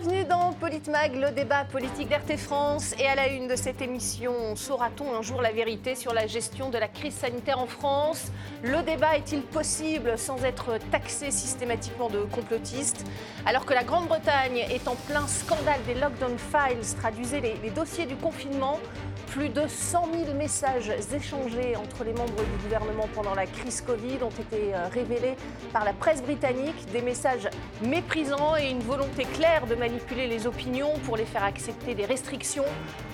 Bienvenue dans Politmag, le débat politique d'RT France. Et à la une de cette émission, saura-t-on un jour la vérité sur la gestion de la crise sanitaire en France? Le débat est-il possible sans être taxé systématiquement de complotiste Alors que la Grande-Bretagne est en plein scandale des lockdown files, traduisez les, les dossiers du confinement, plus de 100 000 messages échangés entre les membres du gouvernement pendant la crise Covid ont été euh, révélés par la presse britannique. Des messages méprisants et une volonté claire de manipuler les opinions pour les faire accepter des restrictions.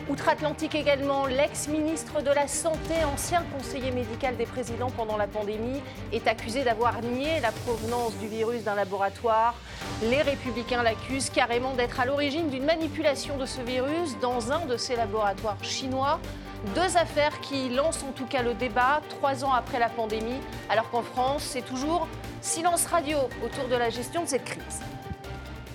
Outre-Atlantique également, l'ex-ministre de la Santé, ancien conseiller médical des présidents pendant la pandémie, est accusé d'avoir nié la provenance du virus d'un laboratoire. Les républicains l'accusent carrément d'être à l'origine d'une manipulation de ce virus dans un de ces laboratoires chinois. Deux affaires qui lancent en tout cas le débat trois ans après la pandémie, alors qu'en France, c'est toujours silence radio autour de la gestion de cette crise.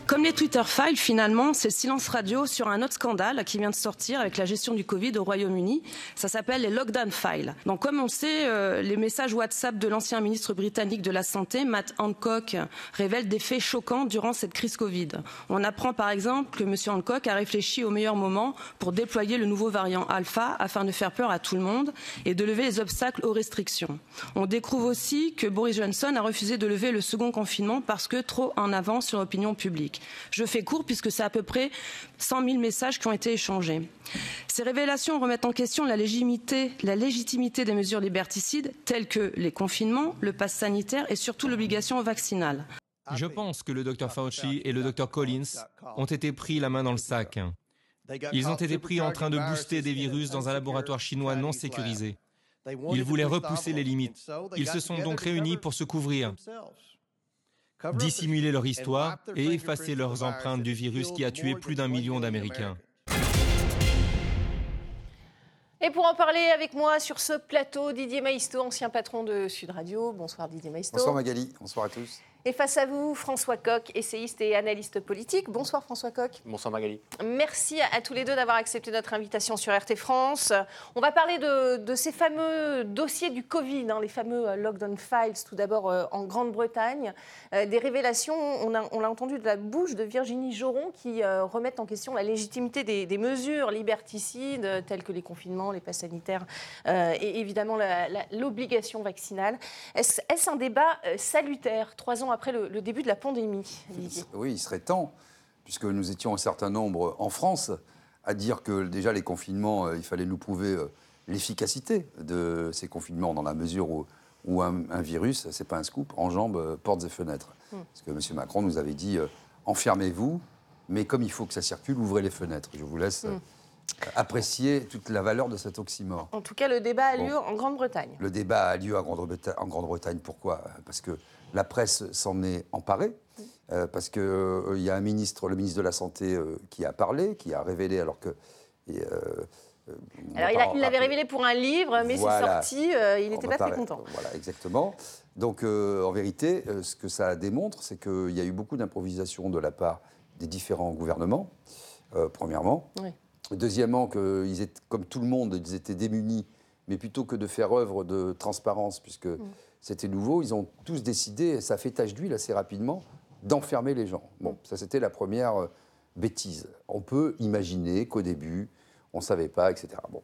Comme les Twitter Files, finalement, c'est le silence radio sur un autre scandale qui vient de sortir avec la gestion du Covid au Royaume-Uni. Ça s'appelle les Lockdown Files. Donc, comme on sait, euh, les messages WhatsApp de l'ancien ministre britannique de la Santé, Matt Hancock, révèlent des faits choquants durant cette crise Covid. On apprend par exemple que M. Hancock a réfléchi au meilleur moment pour déployer le nouveau variant Alpha afin de faire peur à tout le monde et de lever les obstacles aux restrictions. On découvre aussi que Boris Johnson a refusé de lever le second confinement parce que trop en avance sur l'opinion publique. Je fais court puisque c'est à peu près 100 000 messages qui ont été échangés. Ces révélations remettent en question la légitimité, des mesures liberticides telles que les confinements, le pass sanitaire et surtout l'obligation vaccinale. Je pense que le Dr Fauci et le Dr Collins ont été pris la main dans le sac. Ils ont été pris en train de booster des virus dans un laboratoire chinois non sécurisé. Ils voulaient repousser les limites. Ils se sont donc réunis pour se couvrir dissimuler leur histoire et effacer leurs empreintes du virus qui a tué plus d'un million d'Américains. Et pour en parler avec moi sur ce plateau, Didier Maisto, ancien patron de Sud Radio. Bonsoir Didier Maisto. Bonsoir Magali, bonsoir à tous. Et face à vous, François Coq, essayiste et analyste politique. Bonsoir François Coq. Bonsoir Magali. Merci à, tous les deux d'avoir accepté notre invitation sur RT France. On va parler de, ces fameux dossiers du Covid, hein, les fameux euh, lockdown files, tout d'abord euh, en Grande-Bretagne. Euh, des révélations, on, l'a entendu de la bouche de Virginie Joron, qui remettent en question la légitimité des, mesures liberticides, telles que les confinements, les passes sanitaires et évidemment l'obligation vaccinale. Est-ce un débat salutaire, trois ans après le, début de la pandémie, Oui, il serait temps, puisque nous étions un certain nombre en France à dire que déjà les confinements, euh, il fallait nous prouver euh, l'efficacité de ces confinements dans la mesure où, un, virus, c'est pas un scoop, enjambe euh, portes et fenêtres. Hmm. Parce que M. Macron nous avait dit enfermez-vous, mais comme il faut que ça circule, ouvrez les fenêtres. Je vous laisse. Hmm. Apprécier toute la valeur de cet oxymore. En tout cas, le débat a lieu en Grande-Bretagne. Le débat a lieu en Grande-Bretagne. Pourquoi? Parce que la presse s'en est emparée. Euh, parce qu'il euh, y a un ministre, le ministre de la Santé, euh, qui a parlé, qui a révélé, alors que. alors, il, l'avait révélé pour un livre, mais c'est sorti, il n'était pas très content. Voilà, exactement. Donc, en vérité, ce que ça démontre, c'est qu'il y a eu beaucoup d'improvisation de la part des différents gouvernements, premièrement. Deuxièmement, que comme tout le monde, ils étaient démunis, mais plutôt que de faire œuvre de transparence, puisque. Mm c'était nouveau. Ils ont tous décidé, et ça fait tache d'huile assez rapidement, d'enfermer les gens. Bon, ça c'était la première euh, bêtise. On peut imaginer qu'au début, on ne savait pas, etc. Bon.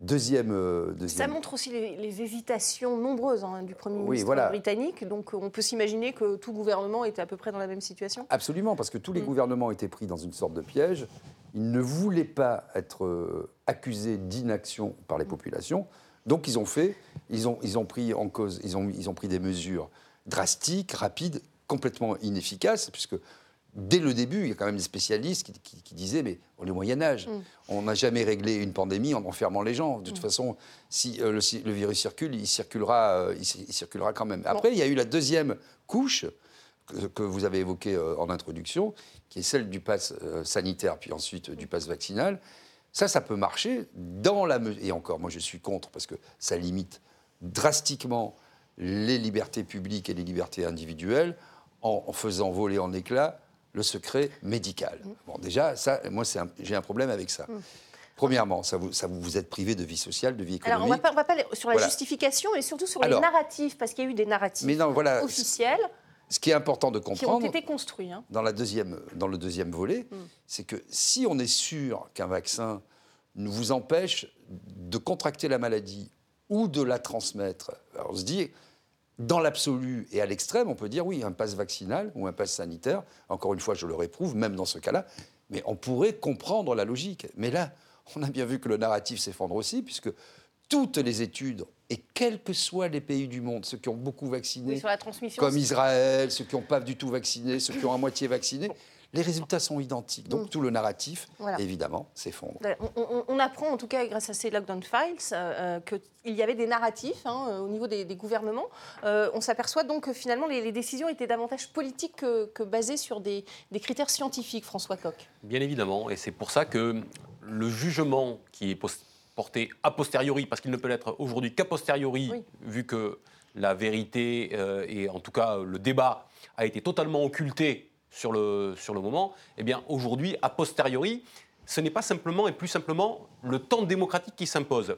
Deuxième, euh, Ça montre aussi les, hésitations nombreuses hein, du Premier ministre britannique. Donc on peut s'imaginer que tout gouvernement était à peu près dans la même situation. Absolument, parce que tous les mm. gouvernements étaient pris dans une sorte de piège. Ils ne voulaient pas être euh, accusés d'inaction par les populations. Donc ils ont fait, ils ont, ils ont pris en cause, ils ont, ils ont pris des mesures drastiques, rapides, complètement inefficaces, puisque dès le début, il y a quand même des spécialistes qui, disaient mais on est au Moyen Âge, mm. on n'a jamais réglé une pandémie en enfermant les gens. De toute mm. façon, si euh, le, virus circule, il circulera, euh, il, circulera quand même. Après, il y a eu la deuxième couche que, vous avez évoquée euh, en introduction, qui est celle du pass sanitaire, puis ensuite du pass vaccinal. Ça, ça peut marcher dans la mesure. Et encore, moi je suis contre parce que ça limite drastiquement les libertés publiques et les libertés individuelles en, faisant voler en éclats le secret médical. Mm. Bon, déjà, ça, moi, j'ai un problème avec ça. Mm. Premièrement, ça vous, ça vous, êtes privé de vie sociale, de vie économique. Alors, on ne va pas, sur la justification, mais surtout sur les narratifs, parce qu'il y a eu des narratifs officiels ce qui est important de comprendre. Qui ont été construits. Hein. Dans, la deuxième, dans le deuxième volet, mm. c'est que si on est sûr qu'un vaccin nous vous empêche de contracter la maladie ou de la transmettre, on se dit, dans l'absolu et à l'extrême, on peut dire oui, un passe vaccinal ou un passe sanitaire, encore une fois, je le réprouve, même dans ce cas-là, mais on pourrait comprendre la logique. Mais là, on a bien vu que le narratif s'effondre aussi, puisque toutes les études, et quels que soient les pays du monde, ceux qui ont beaucoup vacciné, comme Israël, ceux qui n'ont pas du tout vacciné, ceux qui ont à moitié vacciné, les résultats sont identiques. Donc mm. tout le narratif, évidemment, s'effondre. On, apprend, en tout cas grâce à ces lockdown files, euh, euh qu'il y avait des narratifs hein, euh, au niveau des, gouvernements. Euh, on s'aperçoit donc que finalement les, décisions étaient davantage politiques que, basées sur des, critères scientifiques, François Coq. Bien évidemment, et c'est pour ça que le jugement qui est porté a posteriori, parce qu'il ne peut l'être aujourd'hui qu'a posteriori, vu que la vérité et en tout cas le débat a été totalement occulté sur le, sur le moment, eh bien aujourd'hui, a posteriori, ce n'est pas simplement et plus simplement le temps démocratique qui s'impose.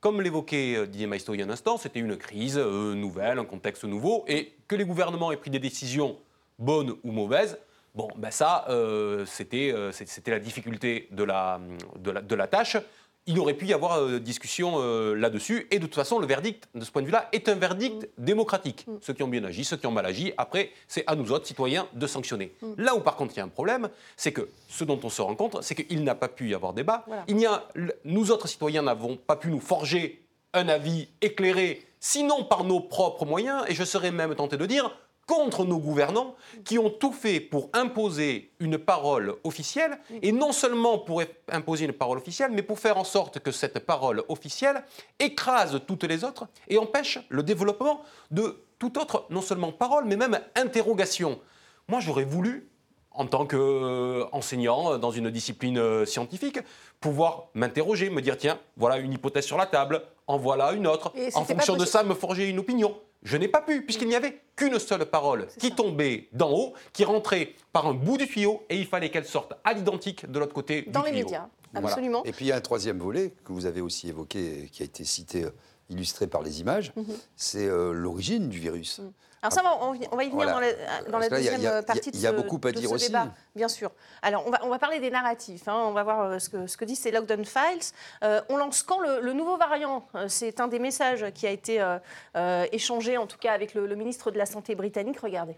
Comme l'évoquait euh, Didier Maisto il y a un instant, c'était une crise euh, nouvelle, un contexte nouveau, et que les gouvernements aient pris des décisions bonnes ou mauvaises, bon, ben ça, euh, c'était la difficulté de la, de la, de la tâche il aurait pu y avoir euh, discussion euh, là-dessus. Et de toute façon, le verdict, de ce point de vue-là, est un verdict mm. démocratique. Mm. Ceux qui ont bien agi, ceux qui ont mal agi, après, c'est à nous autres, citoyens, de sanctionner. Mm. Là où, par contre, il y a un problème, c'est que ce dont on se rend compte, c'est qu'il n'a pas pu y avoir débat. Il y a, nous autres, citoyens, n'avons pas pu nous forger un avis éclairé, sinon par nos propres moyens, et je serais même tenté de dire contre nos gouvernants qui ont tout fait pour imposer une parole officielle, et non seulement pour imposer une parole officielle, mais pour faire en sorte que cette parole officielle écrase toutes les autres et empêche le développement de toute autre, non seulement parole, mais même interrogation. Moi, j'aurais voulu, en tant qu'enseignant dans une discipline scientifique, pouvoir m'interroger, me dire, tiens, voilà une hypothèse sur la table, en voilà une autre, en fonction de ça, me forger une opinion. Je n'ai pas pu, puisqu'il n'y avait qu'une seule parole qui tombait d'en haut, qui rentrait par un bout du tuyau, et il fallait qu'elle sorte à l'identique de l'autre côté Dans les médias, absolument. Et puis il y a un troisième volet que vous avez aussi évoqué, qui a été cité, euh, illustré par les images, mhm. c'est euh, l'origine du virus. Mhm. Alors ça, on, va y venir dans la, deuxième partie de ce, il y a beaucoup à dire aussi. débat, bien sûr. Alors, on va, parler des narratifs. Hein. On va voir euh, ce que, ce que disent ces lockdown files. Euh, on lance quand le, nouveau variant euh, C'est un des messages qui a été échangé, en tout cas, avec le, le ministre de la Santé britannique. Regardez.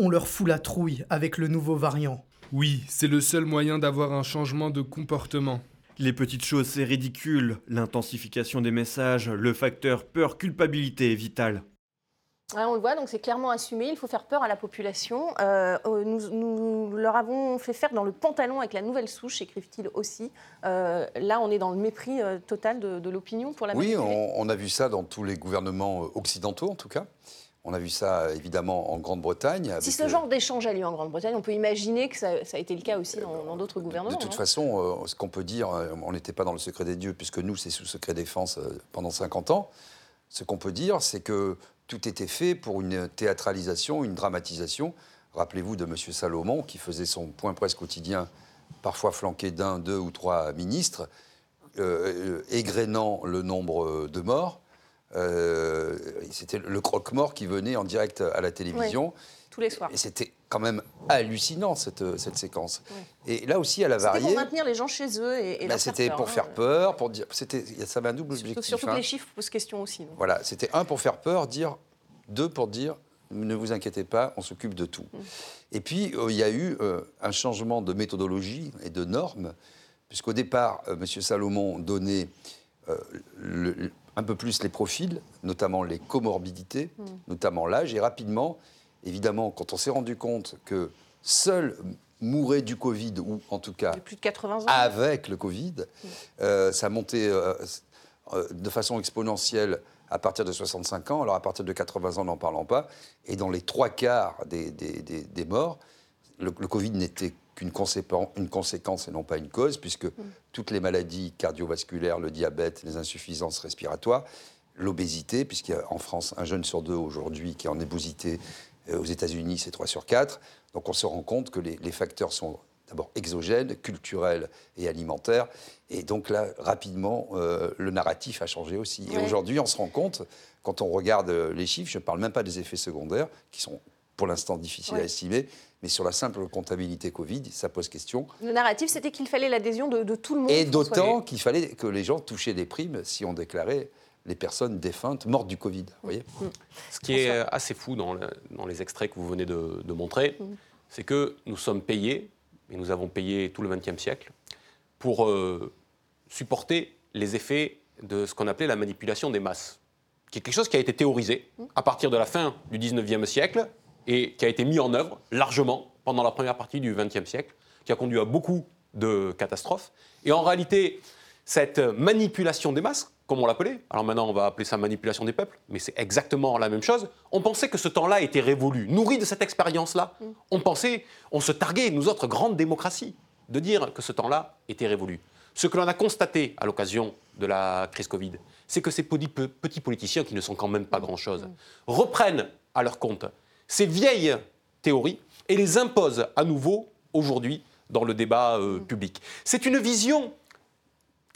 On leur fout la trouille avec le nouveau variant. Oui, c'est le seul moyen d'avoir un changement de comportement. Les petites choses, c'est ridicule. L'intensification des messages, le facteur peur-culpabilité est vital on le voit, donc c'est clairement assumé. Il faut faire peur à la population. Euh, euh, nous, leur avons fait faire dans le pantalon avec la nouvelle souche, écrivent-ils aussi. Euh, là, on est dans le mépris total de, l'opinion pour la Oui, on, a vu ça dans tous les gouvernements occidentaux, en tout cas. On a vu ça évidemment en Grande-Bretagne. Si ce genre d'échange a lieu en Grande-Bretagne, on peut imaginer que ça, a été le cas aussi dans d'autres gouvernements. De toute façon, ce qu'on peut dire, on n'était pas dans le secret des dieux, puisque nous, c'est sous secret défense pendant 50 ans. Ce qu'on peut dire, c'est que tout était fait pour une théâtralisation, une dramatisation. Rappelez-vous de M. Salomon qui faisait son point presse quotidien, parfois flanqué d'un, deux ou trois ministres, euh, égrénant le nombre de morts. Euh, c'était le croque-mort qui venait en direct à la télévision. Tous les soirs. Et c'était quand même hallucinant cette, cette séquence. Et là aussi, elle a varié. C'était pour maintenir les gens chez eux et, bah, C'était pour faire peur, pour dire. Ça avait un double objectif. Surtout que hein. les chiffres posent question aussi. Voilà, c'était un pour faire peur, dire deux pour dire ne vous inquiétez pas, on s'occupe de tout. Mm. Et puis, euh, il y a eu euh, un changement de méthodologie et de normes, puisqu'au départ, euh, M. Salomon donnait un peu plus les profils, notamment les comorbidités, mm. notamment l'âge, et rapidement, évidemment, quand on s'est rendu compte que seuls mouraient du Covid, ou en tout cas plus de 80 ans. avec le Covid, mm. euh, ça montait euh, euh, de façon exponentielle à partir de 65 ans, alors à partir de 80 ans, n'en parlons pas, et dans les trois quarts des, des, morts, le, Covid n'était qu'une une conséquence et non pas une cause, puisque mm. toutes les maladies cardiovasculaires, le diabète, les insuffisances respiratoires, l'obésité, puisqu'il y a en France un jeune sur deux aujourd'hui qui est en ébosité, aux États-Unis c'est 3 sur 4, donc on se rend compte que les, facteurs sont d'abord exogènes, culturels et alimentaires. Et donc là, rapidement, euh, le narratif a changé aussi. Et aujourd'hui, on se rend compte, quand on regarde les chiffres, je ne parle même pas des effets secondaires, qui sont pour l'instant difficiles à estimer, mais sur la simple comptabilité Covid, ça pose question. Le narratif, c'était qu'il fallait l'adhésion de, tout le monde. Et d'autant qu'il fallait que les gens touchaient des primes si on déclarait les personnes défuntes mortes du Covid. Voyez mm. Ce qui est assez fou dans, les extraits que vous venez de, montrer, mm. c'est que nous sommes payés, et nous avons payé tout le XXe siècle, pour euh, supporter les effets de ce qu'on appelait la manipulation des masses, qui est quelque chose qui a été théorisé mm. à partir de la fin du XIXe siècle et qui a été mis en œuvre largement pendant la première partie du XXe siècle, qui a conduit à beaucoup de catastrophes. Et en réalité, cette manipulation des masses, comme on l'appelait, alors maintenant on va appeler ça manipulation des peuples, mais c'est exactement la même chose, on pensait que ce temps-là était révolu. Nourri de cette expérience-là, mm. on pensait, on se targuait, nous autres grandes démocraties, de dire que ce temps-là était révolu. Ce que l'on a constaté à l'occasion de la crise Covid, c'est que ces petits politiciens, qui ne sont quand même pas grand-chose, mm. reprennent à leur compte ces vieilles théories et les imposent à nouveau aujourd'hui dans le débat euh, mm. public. C'est une vision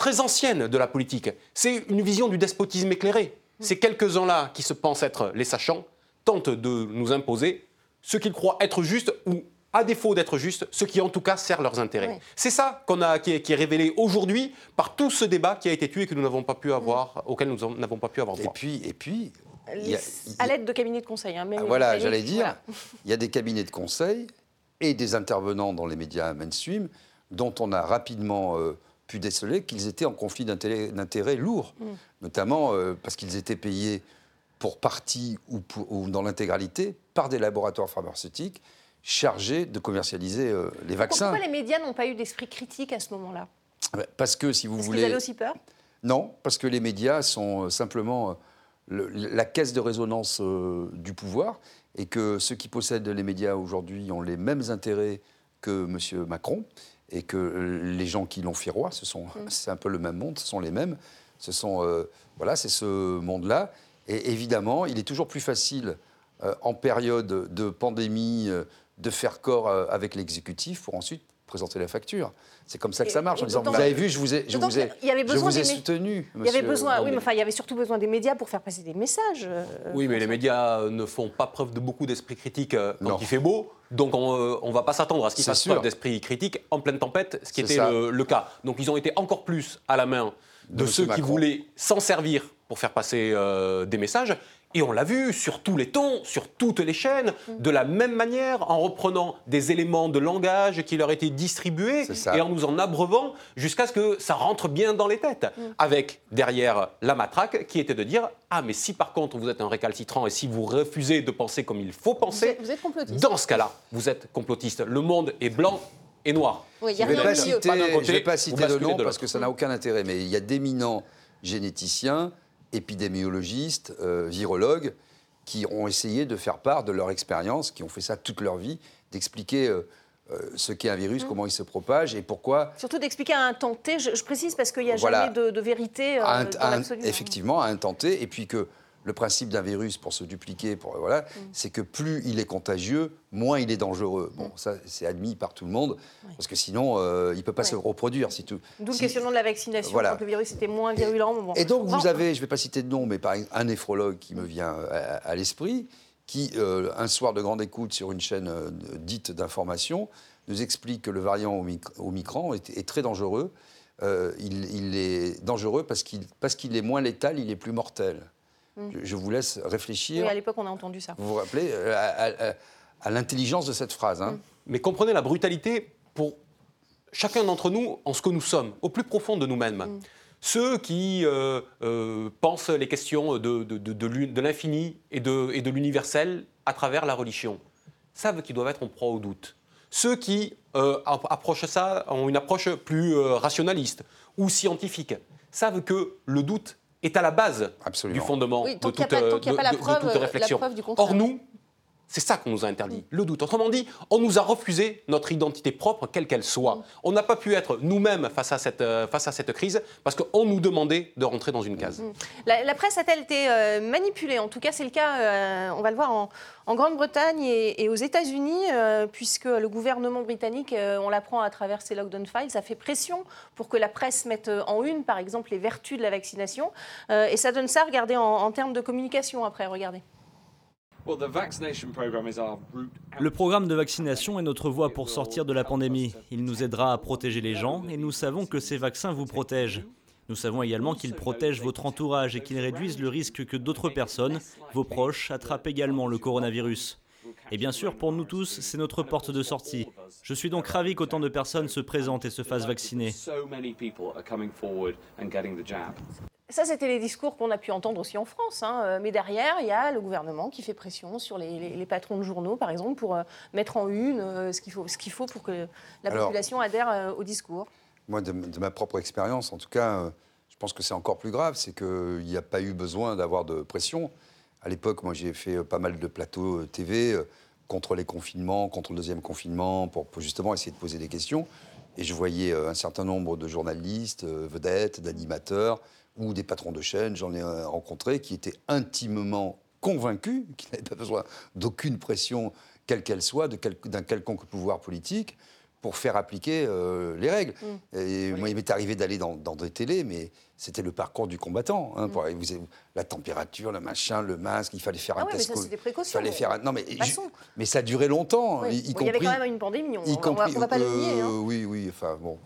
très ancienne de la politique. C'est une vision du despotisme éclairé. Ces quelques-uns-là qui se pensent être les sachants tentent de nous imposer ce qu'ils croient être juste ou à défaut d'être juste, ce qui en tout cas sert leurs intérêts. C'est ça qu'on a, qui, est, révélé aujourd'hui par tout ce débat qui a été tué et que nous n'avons pas pu avoir, auquel nous n'avons pas pu avoir droit. Et puis, et puis à l'aide de cabinets de conseil. Hein, ah, voilà, j'allais dire, il y a des cabinets de conseil et des intervenants dans les médias mainstream dont on a rapidement euh, pu déceler qu'ils étaient en conflit d'intérêts lourd, mm. notamment euh, parce qu'ils étaient payés pour partie ou, dans l'intégralité par des laboratoires pharmaceutiques chargés de commercialiser euh, les vaccins. Pourquoi les médias n'ont pas eu d'esprit critique à ce moment-là? Parce que, si vous parce voulez... Avaient aussi peur? Non, parce que les médias sont euh, simplement la caisse de résonance du pouvoir et que ceux qui possèdent les médias aujourd'hui ont les mêmes intérêts que M. Macron et que euh, les gens qui l'ont fait roi, ce sont, mm. c'est un peu le même monde, ce sont les mêmes. Ce sont, euh, voilà, c'est ce monde-là. Et évidemment, il est toujours plus facile euh, en période de pandémie de faire corps avec l'exécutif pour ensuite présenter la facture. C'est comme ça que ça marche. En disant, vous avez vu, je vous ai, je vous ai, je vous ai soutenu. Il y avait besoin, oui, mais enfin, il y avait surtout besoin des médias pour faire passer des messages. oui, mais les médias ne font pas preuve de beaucoup d'esprit critique quand il fait beau. Donc on ne euh, va pas s'attendre à ce qu'ils fassent preuve d'esprit critique en pleine tempête, ce qui était le, cas. Donc ils ont été encore plus à la main de, ceux qui voulaient s'en servir pour faire passer euh, des messages. Et on l'a vu sur tous les tons, sur toutes les chaînes, mm. de la même manière, en reprenant des éléments de langage qui leur étaient distribués et en nous en abreuvant jusqu'à ce que ça rentre bien dans les têtes. Mm. Avec derrière la matraque qui était de dire Ah, mais si par contre vous êtes un récalcitrant et si vous refusez de penser comme il faut penser, vous êtes, complotiste. dans ce cas-là, vous êtes complotiste. Le monde est blanc et noir. Oui, je ne vais, pas citer, vais pas citer de nom parce que ça n'a aucun intérêt, mais il y a d'éminents généticiens épidémiologistes, euh, virologues, qui ont essayé de faire part de leur expérience, qui ont fait ça toute leur vie, d'expliquer euh, euh, ce qu'est un virus, mmh. comment il se propage et pourquoi. Surtout d'expliquer à un temps T, je, précise parce qu'il n'y a jamais de, vérité dans l'absolu. Effectivement, à un temps T, et puis que le principe d'un virus pour se dupliquer, pour, voilà, mm. c'est que plus il est contagieux, moins il est dangereux. Bon, mm. ça, c'est admis par tout le monde, parce que sinon, euh, il ne peut pas se reproduire. Si tout, D'où le questionnement de la vaccination, voilà. quand le virus était moins virulent. Et donc, vous avez, je ne vais pas citer de nom, mais par un néphrologue qui me vient euh, à, l'esprit, qui, euh, un soir de grande écoute sur une chaîne dite d'information, nous explique que le variant Omicron est, est très dangereux. Il, il, est dangereux parce qu'il, parce qu'il est moins létal, il est plus mortel. Je, vous laisse réfléchir. Oui, à l'époque, on a entendu ça. Vous vous rappelez euh, à, l'intelligence de cette phrase. Hein. Mm. Mais comprenez la brutalité pour chacun d'entre nous en ce que nous sommes, au plus profond de nous-mêmes. Mm. Ceux qui euh, euh, pensent les questions de, de, l'infini et de, et de l'universel à travers la religion savent qu'ils doivent être en proie au doute. Ceux qui approchent ça, ont une approche plus rationaliste ou scientifique, savent que le doute est à la base du fondement de, toute, réflexion. Or, nous, C'est ça qu'on nous a interdit, le doute. Autrement dit, on nous a refusé notre identité propre, quelle qu'elle soit. Mm. On n'a pas pu être nous-mêmes face, à cette, euh, face à cette crise parce qu'on nous demandait de rentrer dans une case. Mm. La, presse a-t-elle été euh, manipulée? En tout cas, c'est le cas, euh, on va le voir en, Grande-Bretagne et, aux États-Unis, puisque le gouvernement britannique, on l'apprend à travers ses lockdown files, a fait pression pour que la presse mette en une, par exemple, les vertus de la vaccination. et ça donne ça, regardez, en, en termes de communication après, regardez. Le programme de vaccination est notre voie pour sortir de la pandémie. Il nous aidera à protéger les gens et nous savons que ces vaccins vous protègent. Nous savons également qu'ils protègent votre entourage et qu'ils réduisent le risque que d'autres personnes, vos proches, attrapent également le coronavirus. Et bien sûr, pour nous tous, c'est notre porte de sortie. Je suis donc ravi qu'autant de personnes se présentent et se fassent vacciner. Ça, c'était les discours qu'on a pu entendre aussi en France. Hein. Euh, mais derrière, il y a le gouvernement qui fait pression sur les, patrons de journaux, par exemple, pour euh, mettre en une euh, ce qu'il faut, faut, pour que la population adhère au discours. Moi, de, ma propre expérience, en tout cas, je pense que c'est encore plus grave. C'est qu'il n'y a pas eu besoin d'avoir de pression. À l'époque, moi, j'ai fait pas mal de plateaux TV contre les confinements, contre le deuxième confinement, pour, pour justement essayer de poser des questions. Et je voyais un certain nombre de journalistes, vedettes, d'animateurs ou des patrons de chaîne, j'en ai euh, rencontré, qui étaient intimement convaincus, qui n'avaient pas besoin d'aucune pression, quelle qu'elle soit, d'un quelconque pouvoir politique, pour faire appliquer euh, les règles. Mm. Et moi, il m'est arrivé d'aller dans, des télés, mais c'était le parcours du combattant. Hein, mm. pour, vous la température, le machin, le masque, il fallait faire ah un test. Mais ça, c'est des précautions. Fallait faire non, mais, mais ça a duré longtemps. Il y avait quand même une pandémie, on ne va, pas le nier. Hein. Oui, oui, enfin bon.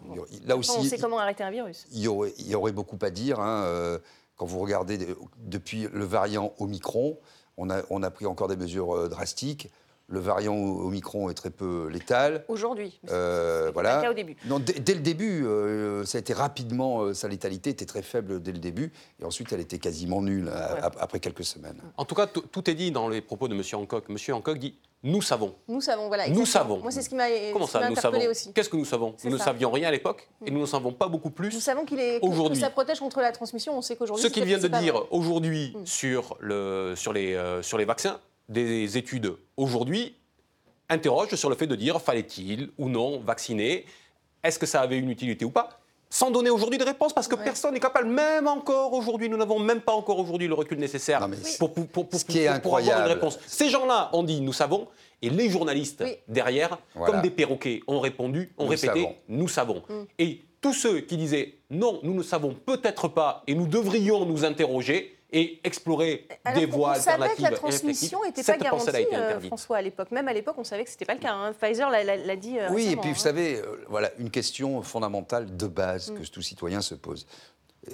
Là aussi, on sait comment arrêter un virus. Il y aurait, il y aurait beaucoup à dire. Hein, euh, quand vous regardez depuis le variant Omicron, on a, on a pris encore des mesures euh, drastiques. Le variant Omicron est très peu létal. Aujourd'hui. Euh, voilà. Pas le cas au début. Non, dès, le début, euh, ça a été rapidement, euh, sa létalité était très faible dès le début, et ensuite elle était quasiment nulle après quelques semaines. En tout cas, tout est dit dans les propos de M. Hancock. M. Hancock dit nous savons. Nous savons, voilà. Nous savons. Moi, c'est ce qui m'a Comment ça, nous savons aussi. Qu'est-ce que nous savons Nous ne savions rien à l'époque et nous ne savons pas beaucoup plus. Nous savons qu'il est aujourd'hui. ça protège contre la transmission. On sait qu'aujourd'hui. Ce qu'il vient de dire aujourd'hui mm. sur le sur les sur les vaccins, des études aujourd'hui interroge sur le fait de dire fallait-il ou non vacciner? Est-ce que ça avait une utilité ou pas? Sans donner aujourd'hui de réponse, parce que personne n'est capable, même encore aujourd'hui, nous n'avons même pas encore aujourd'hui le recul nécessaire pour, pour, pour, ce qui est incroyable. avoir une réponse. Ces gens-là ont dit nous savons, et les journalistes derrière, comme des perroquets, ont répondu, ont répété nous savons. Mm. Et tous ceux qui disaient non, nous ne savons peut-être pas, et nous devrions nous interroger, et explorer des voies alternatives. On savait que la transmission n'était pas garantie, euh, François, à l'époque. Même à l'époque, on savait que ce n'était pas le cas. Hein. Pfizer l'a dit. Euh, oui, et puis vous hein. savez, euh, voilà, une question fondamentale de base mm. que tout citoyen se pose.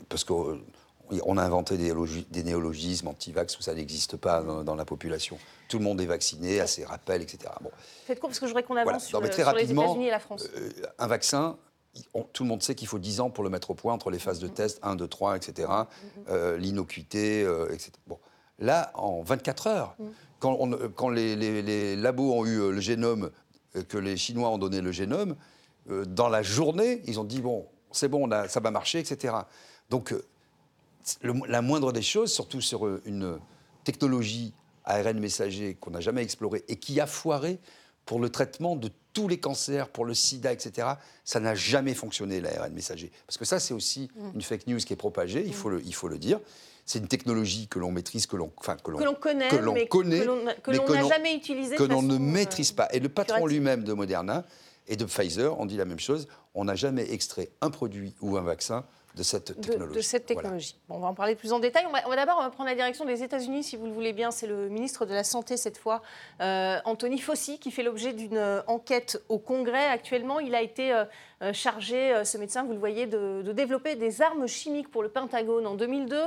Parce qu'on a inventé des, des néologismes anti-vax où ça n'existe pas dans, la population. Tout le monde est vacciné, à ses rappels, etc. Bon. Faites court parce que je voudrais qu'on avance sur, les États-Unis et la France. un vaccin, tout le monde sait qu'il faut 10 ans pour le mettre au point entre les phases de test 1, 2, 3, etc. L'innocuité, etc. Bon. Là, en 24 heures, mm. quand, les, labos ont eu euh, le génome, euh, que les Chinois ont donné le génome, euh, dans la journée, ils ont dit bon, c'est bon, ça va marcher, etc. Donc, la moindre des choses, surtout sur une technologie ARN messager qu'on n'a jamais explorée et qui a foiré pour le traitement de tous les cancers, pour le sida, etc., ça n'a jamais fonctionné, l'ARN messager. Parce que ça, c'est aussi mm. une fake news qui est propagée, il, faut le, il faut le dire. C'est une technologie que l'on maîtrise, que l'on enfin, que l'on connaît, que l'on connaît, que l'on n'a jamais utilisé. Que l'on ne maîtrise pas. Et le patron lui-même de Moderna et de Pfizer on dit la même chose. On n'a jamais extrait un produit ou un vaccin de cette technologie. De, cette technologie. Bon, on va en parler plus en détail. On va, d'abord prendre la direction des États-Unis, si vous le voulez bien. C'est le ministre de la Santé, cette fois, euh, Anthony Fauci, qui fait l'objet d'une euh, enquête au Congrès. Actuellement, il a été euh, chargé, ce médecin, vous le voyez, de, développer des armes chimiques pour le Pentagone en 2002.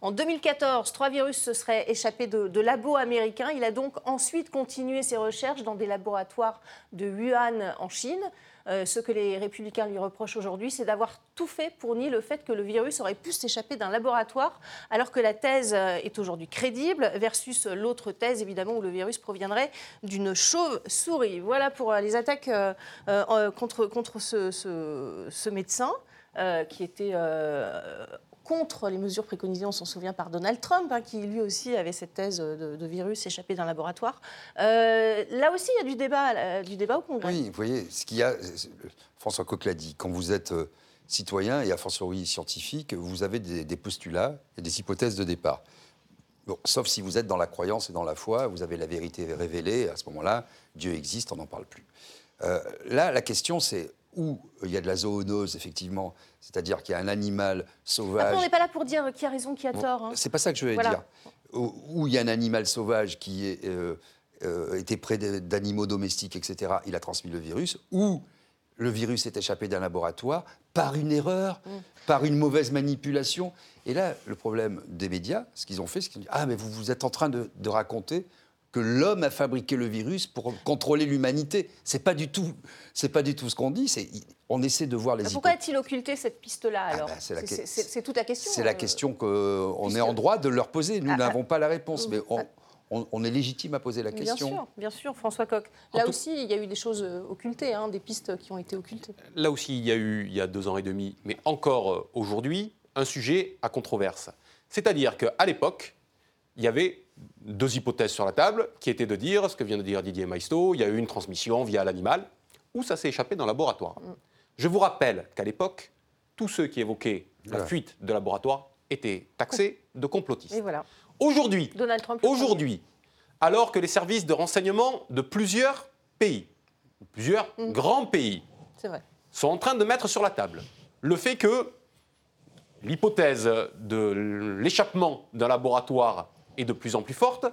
En 2014, trois virus se seraient échappés de, de labos américains. Il a donc ensuite continué ses recherches dans des laboratoires de Wuhan, en Chine. Euh, ce que les républicains lui reprochent aujourd'hui, c'est d'avoir tout fait pour nier le fait que le virus aurait pu s'échapper d'un laboratoire, alors que la thèse euh, est aujourd'hui crédible, versus l'autre thèse, évidemment, où le virus proviendrait d'une chauve-souris. Voilà pour euh, les attaques contre, ce, médecin. qui était contre les mesures préconisées, on s'en souvient, par Donald Trump, hein, qui lui aussi avait cette thèse de, virus échappé d'un laboratoire. Euh, là aussi, il y a du débat, du débat au Congrès. Oui, vous voyez, ce qu'il y a, François Coq l'a dit, quand vous êtes euh, citoyen et a fortiori scientifique, vous avez des, postulats et des hypothèses de départ. sauf si vous êtes dans la croyance et dans la foi, vous avez la vérité révélée, à ce moment-là, Dieu existe, on n'en parle plus. Euh, là, la question, c'est où il y a de la zoonose, effectivement, c'est-à-dire qu'il y a un animal sauvage. Après, on n'est pas là pour dire qui a raison, qui a tort. Hein. C'est pas ça que je veux dire. Où, il y a un animal sauvage qui est, euh, euh, était près d'animaux domestiques, etc., il a transmis le virus, ou le virus est échappé d'un laboratoire par une erreur, mm. par une mauvaise manipulation. Et là, le problème des médias, ce qu'ils ont fait, c'est qu'ils ont dit Ah, mais vous, vous êtes en train de, de raconter que l'homme a fabriqué le virus pour contrôler l'humanité. C'est pas du tout, c'est pas du tout ce qu'on dit. C'est, on essaie de voir les. pourquoi a-t-il occulté cette piste-là ah alors ben, c'est, toute la question. C'est la euh, question qu'on est en droit de leur poser. Nous ah, n'avons ah. pas la réponse, mais on, est légitime à poser la question. Bien sûr, bien sûr, François Coq. Là aussi, il y a eu des choses euh, occultées, hein, des pistes qui ont été occultées. Là aussi, il y a eu, il y a deux ans et demi, mais encore euh, aujourd'hui, un sujet à controverse. C'est-à-dire qu'à l'époque, il y avait deux hypothèses sur la table, qui étaient de dire, ce que vient de dire Didier Maisto, il y a eu une transmission via l'animal, ou ça s'est échappé dans le laboratoire. Mm. Je vous rappelle qu'à l'époque, tous ceux qui évoquaient la fuite de laboratoire étaient taxés de complotistes. Et voilà. Aujourd'hui, aujourd'hui, alors que les services de renseignement de plusieurs pays, plusieurs mm. grands pays, sont en train de mettre sur la table le fait que l'hypothèse de l'échappement d'un laboratoire est de plus en plus forte.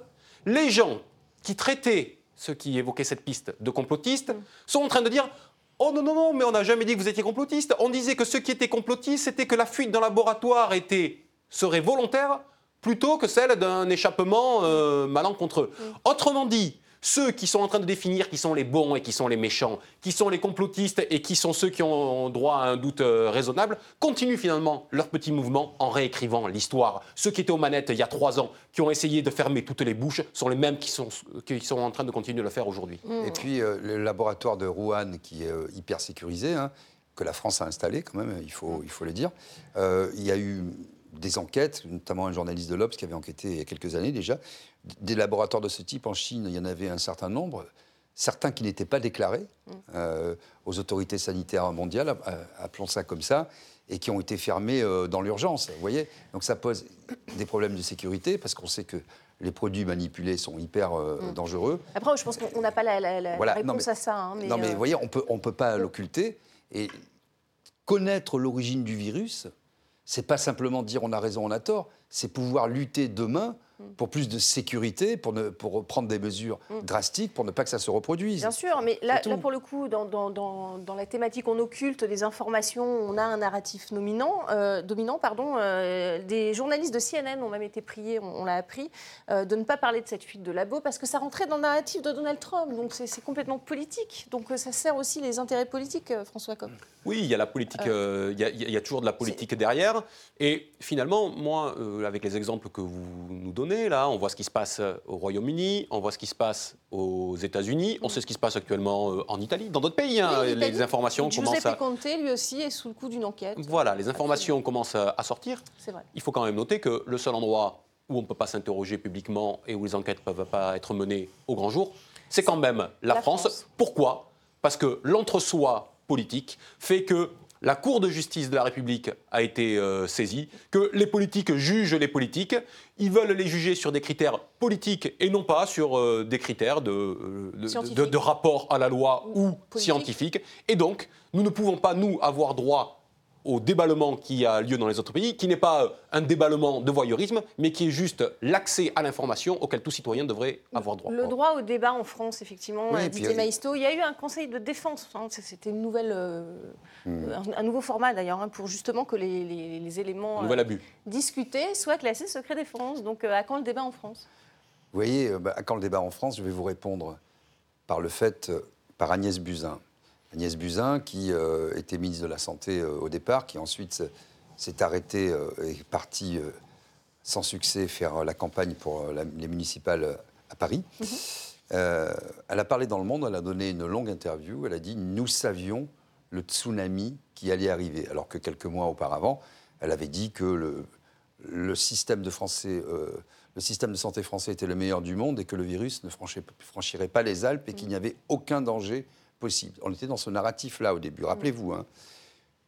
Les gens qui traitaient ceux qui évoquaient cette piste de complotistes sont en train de dire Oh non, non, non, mais on n'a jamais dit que vous étiez complotiste. On disait que ce qui était complotiste, c'était que la fuite le laboratoire était, serait volontaire plutôt que celle d'un échappement euh, malencontreux. Autrement dit, ceux qui sont en train de définir qui sont les bons et qui sont les méchants, qui sont les complotistes et qui sont ceux qui ont droit à un doute euh, raisonnable, continuent finalement leur petit mouvement en réécrivant l'histoire. Ceux qui étaient aux manettes il y a trois ans, qui ont essayé de fermer toutes les bouches, sont les mêmes qui sont, qui sont en train de continuer de le faire aujourd'hui. Et puis euh, le laboratoire de Rouen, qui est euh, hyper sécurisé, hein, que la France a installé quand même, il faut, il faut le dire, il y a eu des enquêtes, notamment un journaliste de l'Obs qui avait enquêté il y a quelques années déjà. Des laboratoires de ce type en Chine, il y en avait un certain nombre, certains qui n'étaient pas déclarés mm. euh, aux autorités sanitaires mondiales, euh, appelons ça comme ça, et qui ont été fermés euh, dans l'urgence. Vous voyez Donc ça pose des problèmes de sécurité parce qu'on sait que les produits manipulés sont hyper mm. dangereux. Après, je pense qu'on n'a pas la, réponse à ça. Hein, non, mais vous voyez, on peut, ne on peut pas l'occulter. Et connaître l'origine du virus, c'est pas simplement dire on a raison, on a tort, c'est pouvoir lutter demain pour plus de sécurité, pour, ne, pour prendre des mesures mm. drastiques pour ne pas que ça se reproduise. Bien sûr, mais là, là pour le coup, dans, dans, dans, la thématique, on occulte des informations, on a un narratif nominant, euh, dominant. Pardon, euh, des journalistes de CNN ont même été priés, on, l'a appris, euh, de ne pas parler de cette fuite de labo parce que ça rentrait dans le narratif de Donald Trump. Donc c'est complètement politique. Donc ça sert aussi les intérêts politiques, François Coq. Oui, il y a la politique, il y, y, a toujours de la politique derrière. Et finalement, moi, avec les exemples que vous nous donnez, là. On voit ce qui se passe euh, au Royaume-Uni, on voit ce qui se passe aux États-Unis, on sait ce qui se passe actuellement euh, en Italie, dans d'autres pays. Hein. les informations commencent à. Conte, lui aussi, est sous le coup d'une enquête. Voilà, les informations commencent à sortir. Vrai. Il faut quand même noter que le seul endroit où on ne peut pas s'interroger publiquement et où les enquêtes ne peuvent pas être menées au grand jour, c'est quand même la, France. Pourquoi? Parce que l'entre-soi politique fait que la Cour de justice de la République a été euh, saisie, que les politiques jugent les politiques, ils veulent les juger sur des critères politiques et non pas sur euh, des critères de, de, rapport à la loi ou, ou scientifiques. Et donc, nous ne pouvons pas, nous, avoir droit au déballement qui a lieu dans les autres pays, qui n'est pas un déballement de voyeurisme, mais qui est juste l'accès à l'information auquel tout citoyen devrait avoir droit. Le droit au débat en France, effectivement, oui, Didier Maisto. Il y a eu un conseil de défense. Hein, C'était une nouvelle, euh, hmm. un, nouveau format d'ailleurs, hein, pour justement que les, éléments euh, discutés soient classés secret défense. Donc euh, à quand le débat en France? Vous voyez, bah, à quand le débat en France? Je vais vous répondre par le fait, par Agnès Buzyn. Agnès Buzyn, qui euh, était ministre de la Santé euh, au départ, qui ensuite s'est arrêtée euh, et est partie sans succès faire la campagne pour les municipales à Paris. Mhm. elle a parlé dans Le Monde, elle a donné une longue interview, elle a dit « Nous savions le tsunami qui allait arriver », alors que quelques mois auparavant, Elle avait dit que le, le système de français, euh, le système de santé français était le meilleur du monde et que le virus ne franchirait pas les Alpes et qu'il n'y avait aucun danger possible. On était dans ce narratif-là au début, rappelez-vous. Hein.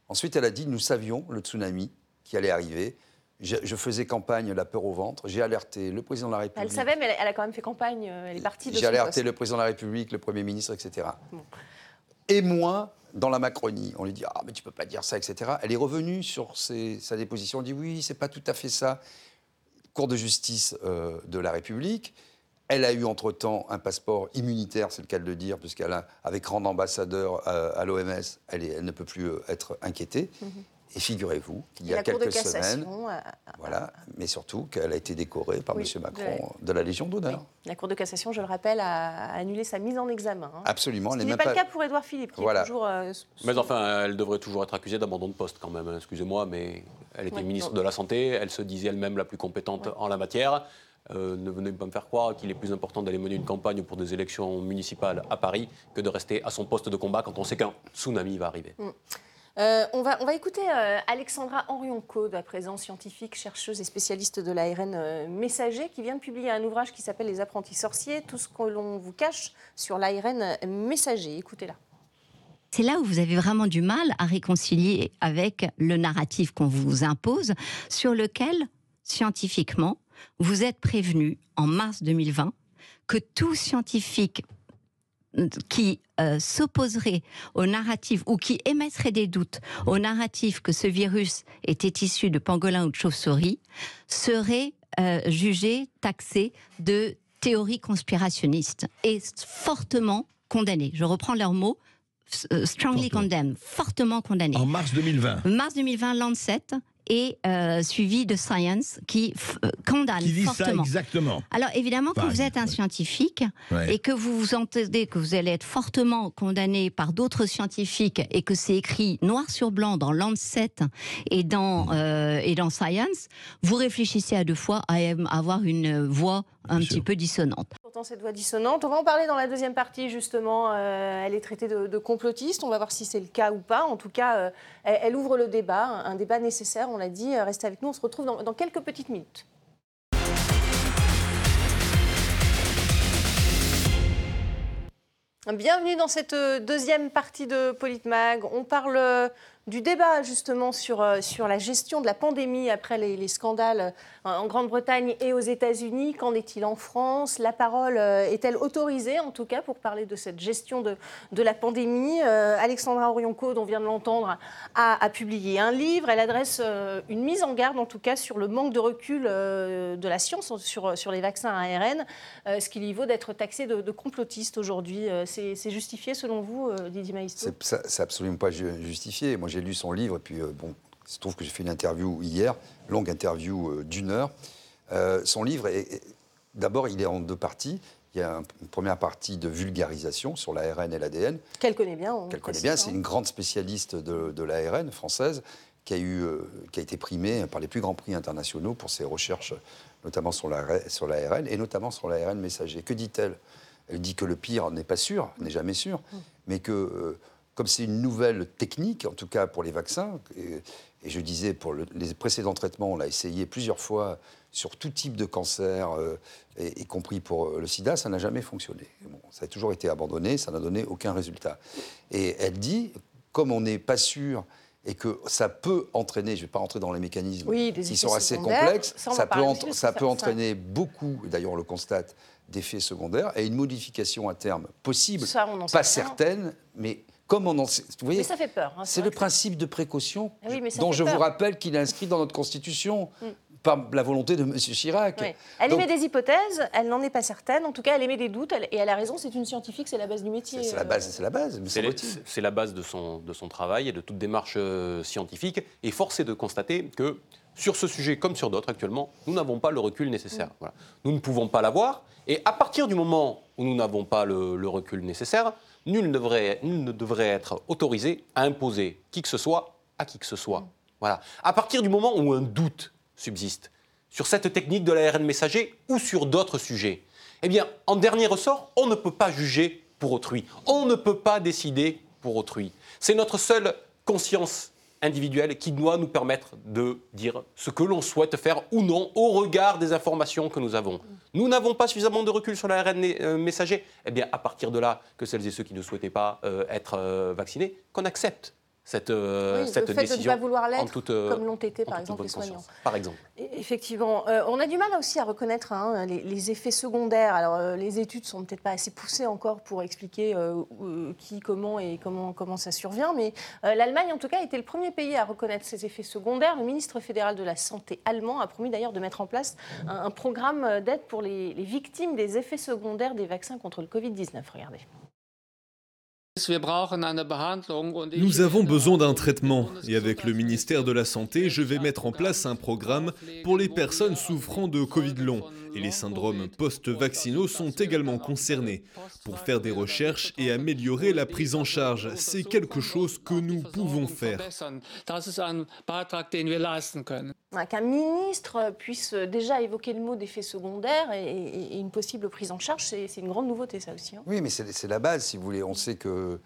Ensuite, elle a dit, nous savions le tsunami qui allait arriver. Je, faisais campagne, la peur au ventre. J'ai alerté le président de la République. Elle savait, mais elle, a quand même fait campagne. Euh, elle est partie de J'ai alerté le président de la République, le Premier ministre, etc. Et moi, dans la Macronie, on lui dit Ah, mais tu peux pas dire ça, etc. Elle est revenue sur sa déposition, on dit Oui, c'est pas tout à fait ça. Cour de justice euh, de la République. Elle a eu entre-temps un passeport immunitaire, c'est le cas de le dire, puisqu'elle a, avec rang d'ambassadeur euh, à, l'OMS, elle, elle, ne peut plus être inquiétée. Mhm. Et figurez-vous qu'il y a quelques semaines, voilà, mais surtout qu'elle a été décorée par M. Macron de, la Légion d'honneur. La Cour de cassation, je le rappelle, a annulé sa mise en examen. Hein. Absolument. Ce n'est pas, le cas pour Édouard Philippe, qui est toujours. Euh, mais enfin, elle devrait toujours être accusée d'abandon de poste quand même. Hein, excusez-moi, mais elle était ministre de la Santé. Elle se disait elle-même la plus compétente en la matière. Euh, ne venez pas me faire croire qu'il est plus important d'aller mener une campagne pour des élections municipales à Paris que de rester à son poste de combat quand on sait qu'un tsunami va arriver. Mm. Euh, on, va, on, va, écouter euh, Alexandra Henrion-Code, à présent scientifique, chercheuse et spécialiste de l'ARN euh, messager, qui vient de publier un ouvrage qui s'appelle Les apprentis sorciers, tout ce que l'on vous cache sur l'ARN messager. Écoutez-la. C'est là où vous avez vraiment du mal à réconcilier avec le narratif qu'on vous impose, sur lequel, scientifiquement, vous êtes prévenu en mars 2020 que tout scientifique qui euh, s'opposerait au narratif ou qui émettrait des doutes au narratif que ce virus était issu de pangolin ou de chauve-souris serait euh, jugé, taxé de théorie conspirationniste et fortement condamné. Je reprends leurs mots. Euh, strongly condemned, fortement condamné. En mars 2020. Mars 2020, Lancet et euh, suivi de Science qui euh, condamne qui dit fortement. Ça exactement. Alors évidemment, quand vous êtes un scientifique et que vous vous entendez que vous allez être fortement condamné par d'autres scientifiques et que c'est écrit noir sur blanc dans Lancet et dans, mm. euh, et dans Science, vous réfléchissez à deux fois à avoir une voix un petit peu dissonante. Cette voix dissonante, on va en parler dans la deuxième partie, justement. Euh, elle est traitée de, complotiste. On va voir si c'est le cas ou pas. En tout cas, euh, elle, ouvre le débat, un débat nécessaire, on l'a dit. Euh, restez avec nous, on se retrouve dans, dans quelques petites minutes. Bienvenue dans cette deuxième partie de Politmag. On parle du débat justement sur, euh, sur la gestion de la pandémie après les, scandales euh, en Grande-Bretagne et aux États-Unis. Qu'en est-il en France? La parole euh, est-elle autorisée en tout cas pour parler de cette gestion de, de la pandémie? Alexandra Orionco, dont on vient de l'entendre, a, publié un livre. Elle adresse une mise en garde en tout cas sur le manque de recul de la science sur, sur les vaccins ARN, ce qui lui vaut d'être taxé de, complotiste aujourd'hui. C'est justifié selon vous, Didier Maïsto C'est absolument pas justifié. Moi, lu son livre, et puis, euh, bon, il se trouve que j'ai fait une interview hier, longue interview euh, d'une heure. Euh, son livre, est, d'abord, il est en deux parties. Il y a une première partie de vulgarisation sur l'ARN et l'ADN. Qu'elle connaît bien. Qu'elle connaît bien. C'est une grande spécialiste de, de l'ARN française qui a, eu, qui a été primée par les plus grands prix internationaux pour ses recherches, notamment sur l'ARN et notamment sur l'ARN messager. Que dit-elle? Elle dit que le pire n'est pas sûr, n'est jamais sûr, mm. mais que comme c'est une nouvelle technique, en tout cas pour les vaccins, et, je disais pour les précédents traitements, on l'a essayé plusieurs fois sur tout type de cancer, euh, y, compris pour le sida, ça n'a jamais fonctionné. ça a toujours été abandonné, ça n'a donné aucun résultat. Et elle dit, comme on n'est pas sûr et que ça peut entraîner, je ne vais pas rentrer dans les mécanismes qui sont assez complexes, ça, peut, ça peut entraîner beaucoup, d'ailleurs on le constate, d'effets secondaires et une modification à terme possible, pas certaine, mais comme on en Vous voyez, mais ça fait peur. Hein, c'est le principe de précaution ah dont je vous rappelle qu'il est inscrit dans notre Constitution. Mm. par la volonté de M. Chirac. Elle émet des hypothèses, elle n'en est pas certaine. En tout cas, elle émet des doutes, et elle a raison, c'est une scientifique, c'est la base du métier. C'est la base, c'est la base. C'est la base de son, de son travail et de toute démarche euh, scientifique. Et force est de constater que sur ce sujet, comme sur d'autres actuellement, nous n'avons pas le recul nécessaire. Mm. Voilà. Nous ne pouvons pas l'avoir. Et à partir du moment où nous n'avons pas le, le recul nécessaire, nul ne, devrait, être autorisé à imposer qui que ce soit à qui que ce soit. Voilà. À partir du moment où un doute subsiste sur cette technique de l'ARN messager ou sur d'autres sujets, eh bien, en dernier ressort, on ne peut pas juger pour autrui. On ne peut pas décider pour autrui. C'est notre seule conscience individuelle qui doit nous permettre de dire ce que l'on souhaite faire ou non au regard des informations que nous avons. Nous n'avons pas suffisamment de recul sur l'ARN euh, messager. Eh bien, à partir de là, que celles et ceux qui ne souhaitaient pas euh, être euh, vaccinés, qu'on accepte cette, euh, cette le fait décision. de ne pas vouloir l'être, toute, euh, comme l'ont été par exemple les soignants. Par exemple. Et- Effectivement, Euh, on a du mal aussi à reconnaître hein, les, les effets secondaires. Alors, euh, les études sont peut-être pas assez poussées encore pour expliquer euh, qui, comment et comment, comment ça survient, mais l'Allemagne, en tout cas, a été le premier pays à reconnaître ces effets secondaires. Le ministre fédéral de la Santé allemand a promis d'ailleurs de mettre en place un, un programme d'aide pour les, les victimes des effets secondaires des vaccins contre le Covid-19. Regardez. Nous avons besoin d'un traitement et avec le ministère de la Santé, je vais mettre en place un programme pour les personnes souffrant de Covid long. Et les syndromes post-vaccinaux sont également concernés pour faire des recherches et améliorer la prise en charge. C'est quelque chose que nous pouvons faire. Qu'un ministre puisse déjà évoquer le mot d'effet secondaire et, et- et une possible prise en charge, c'est une grande nouveauté, ça aussi. hein. Oui, mais c'est c'est la base, si vous voulez. On sait que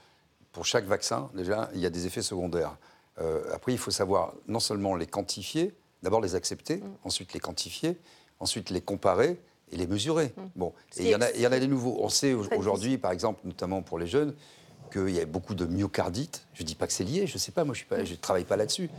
pour chaque vaccin, déjà, il y a des effets secondaires. Euh, après, il faut savoir non seulement les quantifier, d'abord les accepter, Mm. ensuite les quantifier, ensuite les comparer et les mesurer. Bon, et qui il y, en a, il y en a des nouveaux. On sait aujourd'hui, par exemple, notamment pour les jeunes, qu'il y a beaucoup de myocardite. Je ne dis pas que c'est lié, je ne sais pas, moi je ne travaille pas là-dessus.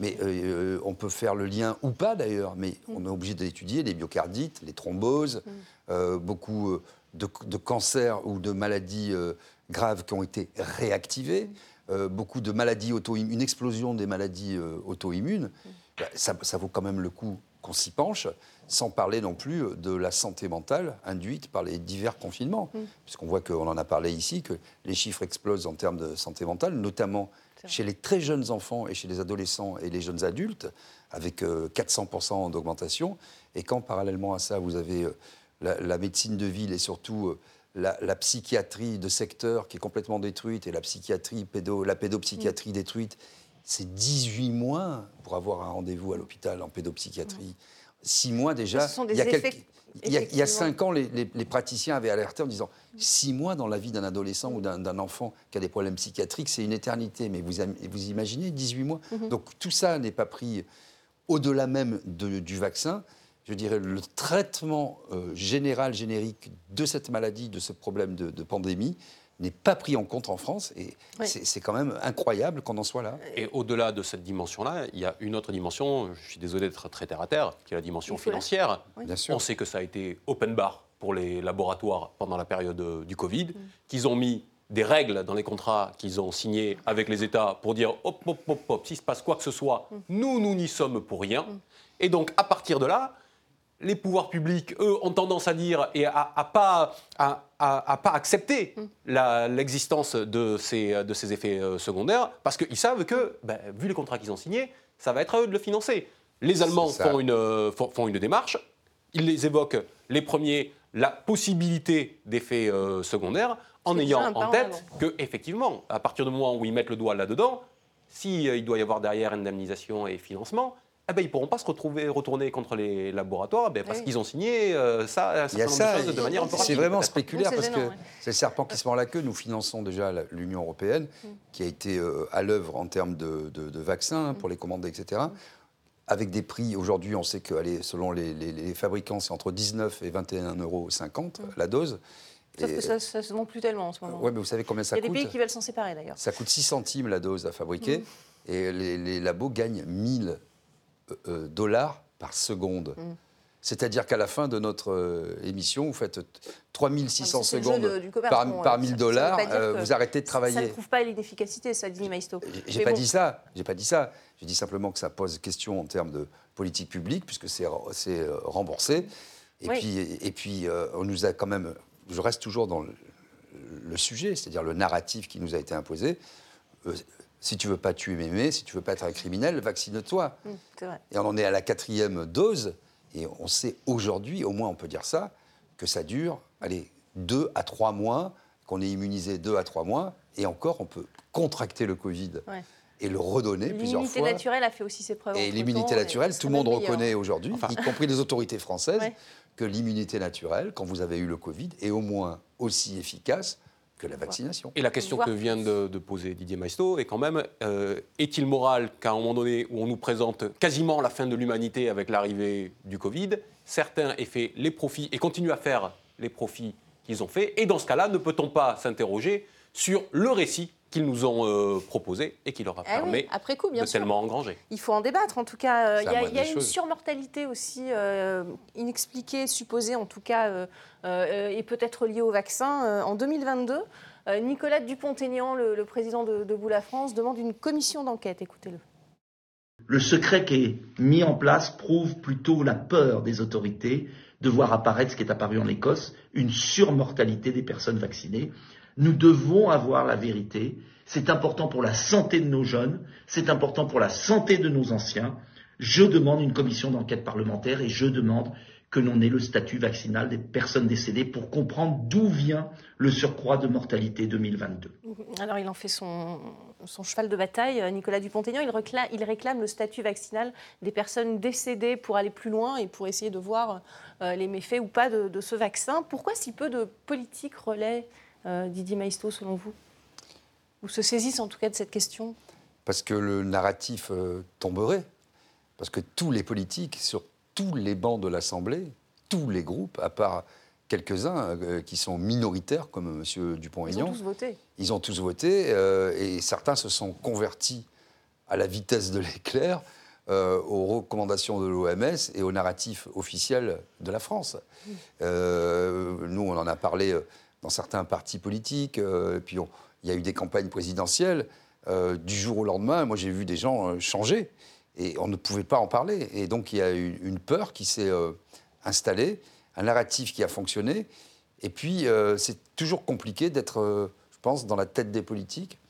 Mais euh, on peut faire le lien ou pas d'ailleurs, mais on est obligé d'étudier les myocardites, les thromboses, euh, beaucoup euh, de, de cancers ou de maladies euh, graves qui ont été réactivées, euh, beaucoup de maladies auto-immunes, une explosion des maladies euh, auto-immunes. Bah, ça, ça vaut quand même le coup qu'on s'y penche, sans parler non plus de la santé mentale induite par les divers confinements. Puisqu'on voit qu'on en a parlé ici, que les chiffres explosent en termes de santé mentale, notamment chez les très jeunes enfants et chez les adolescents et les jeunes adultes, avec euh, 400% d'augmentation. Et quand parallèlement à ça, vous avez euh, la, la médecine de ville et surtout euh, la, la psychiatrie de secteur qui est complètement détruite et la psychiatrie, pédo, la pédopsychiatrie détruite, c'est 18 mois pour avoir un rendez-vous à l'hôpital en pédopsychiatrie. 6 mois déjà. Ce sont des il y a effets- quelques- il y a, il y a effectivement. cinq ans, les, les- les praticiens avaient alerté en disant six mois dans la vie d'un adolescent ou d'un enfant qui a des problèmes psychiatriques, c'est une éternité. Mais vous, vous imaginez 18 mois? Mhm. Donc tout ça n'est pas pris au-delà même de- du vaccin. Je dirais le traitement euh, général, générique de cette maladie, de ce problème de, de pandémie, n'est pas pris en compte en France. Et Oui. c'est quand même incroyable qu'on en soit là. Et au-delà de cette dimension-là, il y a une autre dimension, je suis désolé d'être très terre à terre, qui est la dimension financière. Oui. Bien sûr. On sait que ça a été open bar pour les laboratoires pendant la période euh, du Covid, Mm. qu'ils ont mis des règles dans les contrats qu'ils ont signés avec les États pour dire hop, hop, hop, hop, s'il se passe quoi que ce soit, Mm. nous, nous n'y sommes pour rien. Et donc, à partir de là, les pouvoirs publics, eux, ont tendance à dire et à, à pas, à, à- pas accepter la- l'existence de ces, de ces effets euh, secondaires parce qu'ils savent que, ben, vu les contrats qu'ils ont signés, ça va être à eux de le financer. Les Allemands font une, euh, font, font une démarche, ils les évoquent, les premiers, la possibilité d'effets euh, secondaires, en ayant en en tête que, effectivement, à partir du moment où ils mettent le doigt là-dedans, s'il doit y avoir derrière indemnisation et financement, eh ben, ils ne pourront pas se retrouver, retourner contre les laboratoires ben, parce Oui. qu'ils ont signé euh, ça, un Il certain nombre ça, de choses de manière un peu c'est vraiment spéculaire Oui, parce que ouais. c'est le serpent qui se mord la queue. Nous finançons déjà l'Union européenne Mm. qui a été euh, à l'œuvre en termes de, de- de vaccins pour les commander, etc. Avec des prix, aujourd'hui, on sait que allez, selon les, les- les fabricants, c'est entre 19 et 21,50 euros la dose. Sauf Et- que ça, ça se vend plus tellement en ce moment. ouais, mais vous savez combien Il ça y a des coûte pays qui veulent s'en séparer d'ailleurs. Ça coûte 6 centimes la dose à fabriquer Mm. et les, les labos gagnent 1000 euh, euh, dollars par seconde. Mm. C'est-à-dire qu'à la fin de notre euh, émission, vous faites 3600 C'est le jeu secondes de- par, bon, par euh, 1000 ça- ça veut dollars, euh, vous arrêtez de Ça ne travailler. prouve pas l'inefficacité, ça dit Maisto. J'ai pas bon. dit ça. J'ai pas dit ça. J'ai dit simplement que ça pose question en termes de politique publique puisque c'est remboursé. Et Oui. puis et puis euh, on nous a quand même. Je reste toujours dans le, le sujet, c'est-à-dire le narratif qui nous a été imposé. Si tu veux pas tuer mémé, si tu veux pas être un criminel, vaccine-toi. Vrai. Et on en est à la quatrième dose. Et on sait aujourd'hui, au moins on peut dire ça, que ça dure, allez, deux à trois mois, qu'on est immunisé deux à trois mois. Et encore, on peut contracter le Covid Ouais. et le redonner plusieurs L'immunité fois. naturelle a fait aussi ses preuves. Et l'immunité naturelle, tout le monde reconnaît aujourd'hui, y compris les autorités françaises, Ouais. que l'immunité naturelle, quand vous avez eu le Covid, est au moins aussi efficace que la vaccination. Et la question que vient de, poser Didier Maisto est quand même euh, est-il moral qu'à un moment donné où on nous présente quasiment la fin de l'humanité avec l'arrivée du Covid, certains aient fait les profits et continuent à faire les profits qu'ils ont fait Et dans ce cas-là, ne peut-on pas s'interroger sur le récit qu'ils nous ont euh, proposé et qui leur a eh permis après coup, bien de tellement engranger. Il faut en débattre. En tout cas, euh, il y a, une surmortalité aussi euh, inexpliquée, supposée en tout cas, et peut-être liée au vaccin. en 2022, Nicolas Dupont-Aignan, le, président de, de la France, demande une commission d'enquête. Écoutez-le. Le secret qui est mis en place prouve plutôt la peur des autorités de voir apparaître ce qui est apparu en Écosse, une surmortalité des personnes vaccinées. Nous devons avoir la vérité. C'est important pour la santé de nos jeunes, c'est important pour la santé de nos anciens. Je demande une commission d'enquête parlementaire et je demande que l'on ait le statut vaccinal des personnes décédées pour comprendre d'où vient le surcroît de mortalité 2022. Alors il en fait son, cheval de bataille, Nicolas Dupont-Aignan. Il, il, réclame le statut vaccinal des personnes décédées pour aller plus loin et pour essayer de voir euh, les méfaits ou pas de, ce vaccin. Pourquoi si peu de politiques relaient euh, Didier Maisto, selon vous Ou se saisissent en tout cas de cette question Parce que le narratif euh, tomberait. Parce que tous les politiques, sur tous les bancs de l'Assemblée, tous les groupes, à part quelques-uns euh, qui sont minoritaires, comme M. Dupont-Aignan. Ils ont tous voté. Ils ont tous voté, et certains se sont convertis à la vitesse de l'éclair aux recommandations de l'OMS et au narratif officiel de la France. nous, on en a parlé dans certains partis politiques. Euh, et puis il y a eu des campagnes présidentielles. Euh, du jour au lendemain, moi j'ai vu des gens euh, changer et on ne pouvait pas en parler. Et donc il y a eu une peur qui s'est installée, un narratif qui a fonctionné. Et puis c'est toujours compliqué d'être, je pense, dans la tête des politiques,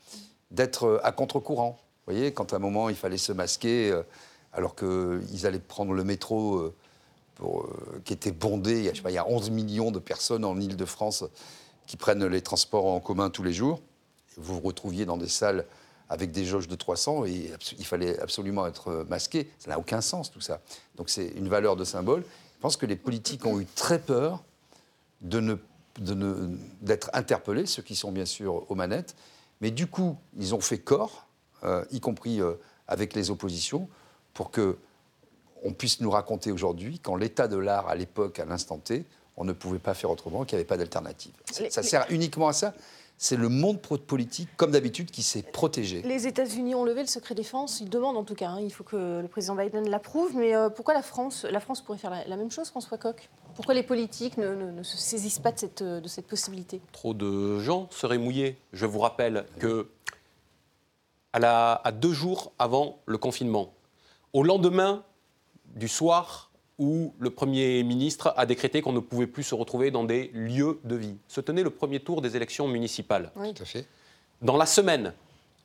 d'être à contre-courant. Vous voyez, quand à un moment il fallait se masquer alors qu'ils allaient prendre le métro qui était bondé, il y, a, il y a 11 millions de personnes en Ile-de-France qui prennent les transports en commun tous les jours. Vous vous retrouviez dans des salles avec des jauges de 300 et il fallait absolument être masqué. Ça n'a aucun sens tout ça. Donc c'est une valeur de symbole. Je pense que les politiques ont eu très peur de ne, d'être interpellés, ceux qui sont bien sûr aux manettes. Mais du coup, ils ont fait corps, euh, y compris euh, avec les oppositions, pour que on puisse nous raconter aujourd'hui, quand l'état de l'art à l'époque, à l'instant T, on ne pouvait pas faire autrement, qu'il n'y avait pas d'alternative. Ça sert uniquement à ça. C'est le monde politique, comme d'habitude, qui s'est protégé. Les États-Unis ont levé le secret défense. Ils demandent en tout cas. Hein, il faut que le président Biden l'approuve. Mais euh, pourquoi la France La France pourrait faire la, même chose, François Coq? Pourquoi les politiques ne, se saisissent pas de cette, de cette possibilité? Trop de gens seraient mouillés. Je vous rappelle que à, la, à deux jours avant le confinement, au lendemain du soir où le Premier ministre a décrété qu'on ne pouvait plus se retrouver dans des lieux de vie. Se tenait le premier tour des élections municipales. Oui, tout à fait. Dans la semaine,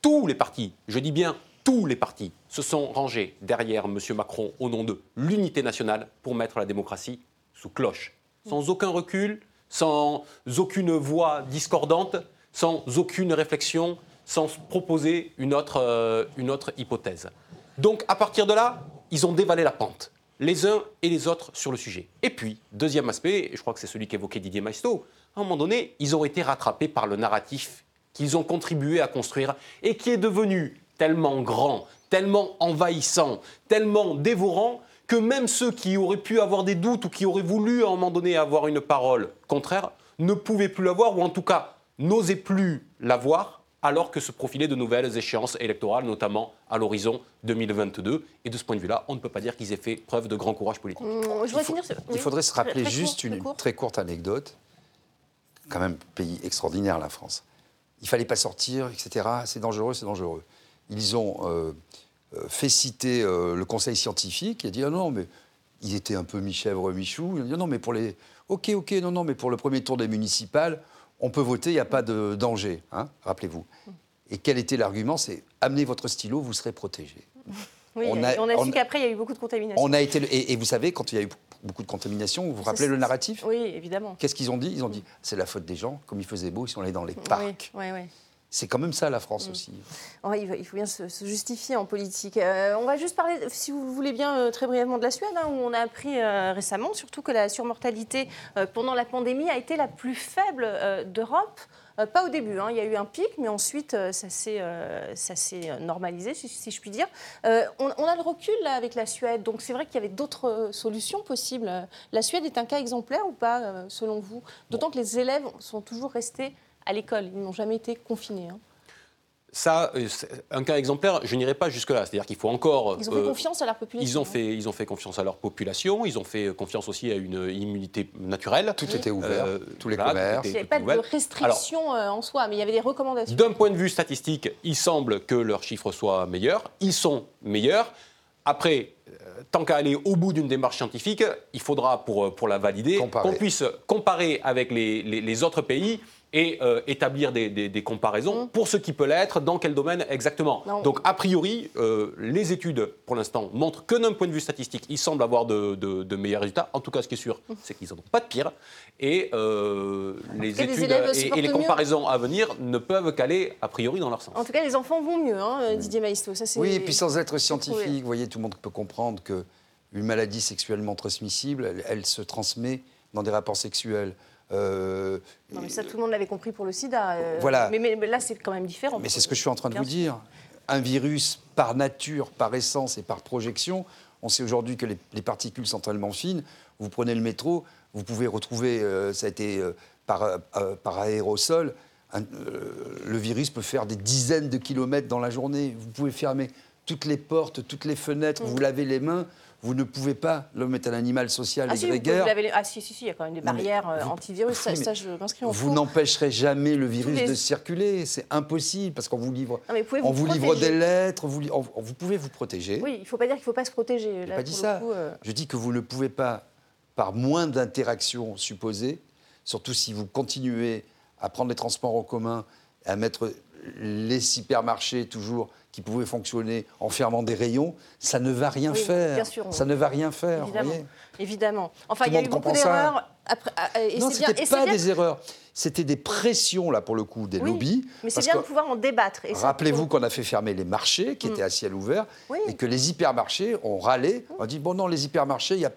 tous les partis, je dis bien tous les partis, se sont rangés derrière M. Macron au nom de l'unité nationale pour mettre la démocratie sous cloche. Sans aucun recul, sans aucune voix discordante, sans aucune réflexion, sans proposer une autre, euh, une autre hypothèse. Donc à partir de là, ils ont dévalé la pente les uns et les autres sur le sujet. Et puis, deuxième aspect, et je crois que c'est celui qu'évoquait Didier Maisto, à un moment donné, ils ont été rattrapés par le narratif qu'ils ont contribué à construire et qui est devenu tellement grand, tellement envahissant, tellement dévorant que même ceux qui auraient pu avoir des doutes ou qui auraient voulu à un moment donné avoir une parole contraire ne pouvaient plus l'avoir ou en tout cas n'osaient plus l'avoir alors que se profilaient de nouvelles échéances électorales, notamment à l'horizon 2022. Et de ce point de vue-là, on ne peut pas dire qu'ils aient fait preuve de grand courage politique. Mmh, il, faudrait se rappeler juste une très courte anecdote. Quand même, pays extraordinaire, la France. Il fallait pas sortir, etc. C'est dangereux, c'est dangereux. Ils ont euh, euh, fait citer euh, le conseil scientifique et a dit ah non, mais ils étaient un peu mi-chèvre, mi-chou. Ils ont dit non, mais pour les. Ok, ok, non, non, mais pour le premier tour des municipales, on peut voter, il n'y a pas de danger, hein, rappelez-vous. Et quel était l'argument C'est amenez votre stylo, vous serez protégé. Oui, on a, on a su qu'après, il y a eu beaucoup de contamination. On a été, et, vous savez, quand il y a eu beaucoup de contamination, vous vous rappelez le narratif? Oui, évidemment. Qu'est-ce qu'ils ont dit? Ils ont dit c'est la faute des gens, comme il faisait beau, ils sont allés dans les parcs. Oui, oui, C'est quand même ça la France mm. aussi. il faut bien se, justifier en politique. Euh, on va juste parler, si vous voulez bien, euh, très brièvement de la Suède, hein, où on a appris euh, récemment surtout que la surmortalité pendant la pandémie a été la plus faible d'Europe. pas au début, hein. il y a eu un pic, mais ensuite ça s'est normalisé, si, je puis dire. On, on, a le recul là, avec la Suède, donc c'est vrai qu'il y avait d'autres solutions possibles. La Suède est un cas exemplaire ou pas, selon vous? D'autant que les élèves sont toujours restés à l'école. Ils n'ont jamais été confinés. Hein. Ça, euh, un cas exemplaire, je n'irai pas jusque-là. C'est-à-dire qu'il faut encore. Ils ont fait euh, confiance à leur population. Ils ont, fait, ils ont fait confiance à leur population. Ils ont fait confiance aussi à une immunité naturelle. Tout était ouvert, euh, tous les commerces. Il n'y avait pas de restrictions en soi, mais il y avait des recommandations. D'un point de vue statistique, il semble que leurs chiffres soient meilleurs. Ils sont meilleurs. Après, tant qu'à aller au bout d'une démarche scientifique, il faudra, pour, pour la valider, qu'on puisse comparer avec les, les autres pays et euh, établir des, comparaisons mm. pour ce qui peut l'être, dans quel domaine exactement. Donc, a priori, euh, les études, pour l'instant, montrent que d'un point de vue statistique, ils semblent avoir de, meilleurs résultats. En tout cas, ce qui est sûr, mm. c'est qu'ils n'en ont pas de pire. Et euh, les études et, les comparaisons à venir ne peuvent qu'aller, a priori, dans leur sens. En tout cas, les enfants vont mieux, hein, Didier Maïsto. oui, et puis sans être scientifique, vous voyez, tout le monde peut comprendre qu'une maladie sexuellement transmissible, elle se transmet dans des rapports sexuels. Euh, non, mais ça, tout le monde l'avait compris pour le sida. Euh, voilà. Mais, là, c'est quand même différent. Mais c'est ce que je suis en train de vous dire. Un virus, par nature, par essence et par projection, on sait aujourd'hui que les, particules sont tellement fines. Vous prenez le métro, vous pouvez retrouver, euh, ça a été par, par, aérosol, le virus peut faire des dizaines de kilomètres dans la journée. Vous pouvez fermer toutes les portes, toutes les fenêtres, vous mm. lavez les mains vous ne pouvez pas, l'homme est un animal social ah et si, grégaire. Ah si, si, si, il y a quand même des barrières euh, antivirus, ça, je m'inscris en Vous n'empêcherez jamais le virus de circuler, c'est impossible, parce qu'on vous livre, on vous, livre des lettres, vous, vous, pouvez vous protéger. Oui, il ne faut pas dire qu'il ne faut pas se protéger. Je n'ai pas dit ça. Euh. Je dis que vous ne pouvez pas, par moins d'interactions supposées, surtout si vous continuez à prendre les transports en commun, à mettre les hypermarchés toujours qui pouvaient fonctionner en fermant des rayons, ça ne va rien faire. Bien sûr, ça ne va rien faire. Évidemment. Évidemment. Enfin, il y a eu beaucoup d'erreurs. non, ce n'était pas des erreurs. C'était des pressions, là, pour le coup, des lobbies. Mais c'est bien de pouvoir en débattre. Rappelez-vous qu'on a fait fermer les marchés, qui mm. étaient à ciel ouvert, et que les hypermarchés ont râlé. On a dit, bon, non, les hypermarchés, il y a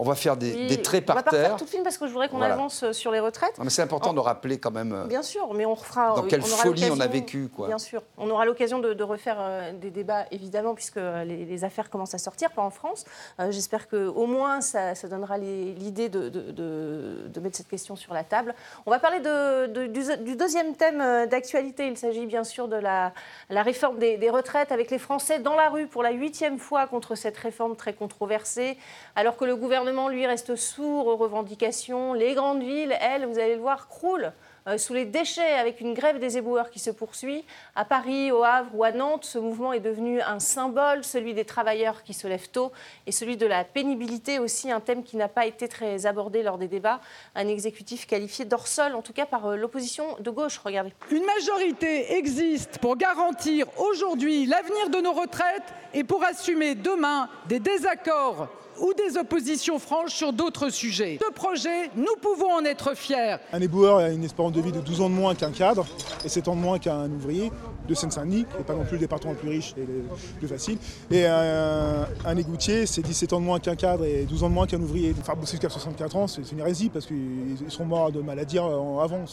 on va faire des, traits par terre. On va pas faire tout de suite parce que je voudrais qu'on avance euh, sur les retraites. mais c'est important de rappeler quand même. Euh, bien sûr, mais on fera. Dans quelle folie on a vécu, quoi. Bien sûr, on aura l'occasion de, refaire euh, des débats évidemment puisque les, affaires commencent à sortir, pas en France. J'espère que au moins ça, donnera l'idée de, mettre cette question sur la table. On va parler du, deuxième thème d'actualité. Il s'agit bien sûr de la, réforme des, des retraites avec les Français dans la rue pour la huitième fois contre cette réforme très controversée, alors que le gouvernement lui, reste sourd aux revendications. Les grandes villes, elles, vous allez le voir, croulent euh, sous les déchets avec une grève des éboueurs qui se poursuit. À Paris, au Havre ou à Nantes, ce mouvement est devenu un symbole, celui des travailleurs qui se lèvent tôt et celui de la pénibilité aussi, un thème qui n'a pas été très abordé lors des débats. Un exécutif qualifié d'hors-sol, en tout cas par euh, l'opposition de gauche. Regardez. Une majorité existe pour garantir aujourd'hui l'avenir de nos retraites et pour assumer demain des désaccords ou des oppositions franches sur d'autres sujets. Ce projet, nous pouvons en être fiers. Un éboueur a une espérance de vie de 12 ans de moins qu'un cadre et 7 ans de moins qu'un ouvrier de Seine-Saint-Denis, qui n'est pas non plus le département le plus riche et le plus facile. Et un, un égoutier, c'est 17 ans de moins qu'un cadre et 12 ans de moins qu'un ouvrier. Faire bosser jusqu'à 64 ans, c'est une hérésie parce qu'ils seront morts de maladie avant.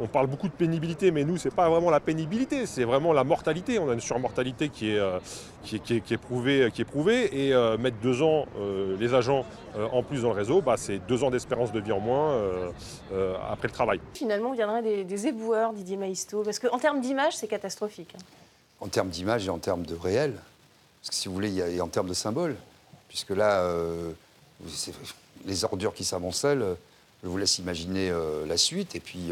On parle beaucoup de pénibilité, mais nous, c'est pas vraiment la pénibilité, c'est vraiment la mortalité. On a une surmortalité qui est, euh, qui est, qui est, prouvée, qui est prouvée, et euh, mettre deux ans euh, les agents en plus dans le réseau, bah, c'est deux ans d'espérance de vie en moins après le travail. Finalement, il viendrait des, des éboueurs, Didier Maisto, parce qu'en termes d'image, c'est catastrophique. Hein. En termes d'image et en termes de réel, parce que si vous voulez, il y a, et en termes de symbole, puisque là, les ordures qui s'amoncellent, je vous laisse imaginer la suite, et puis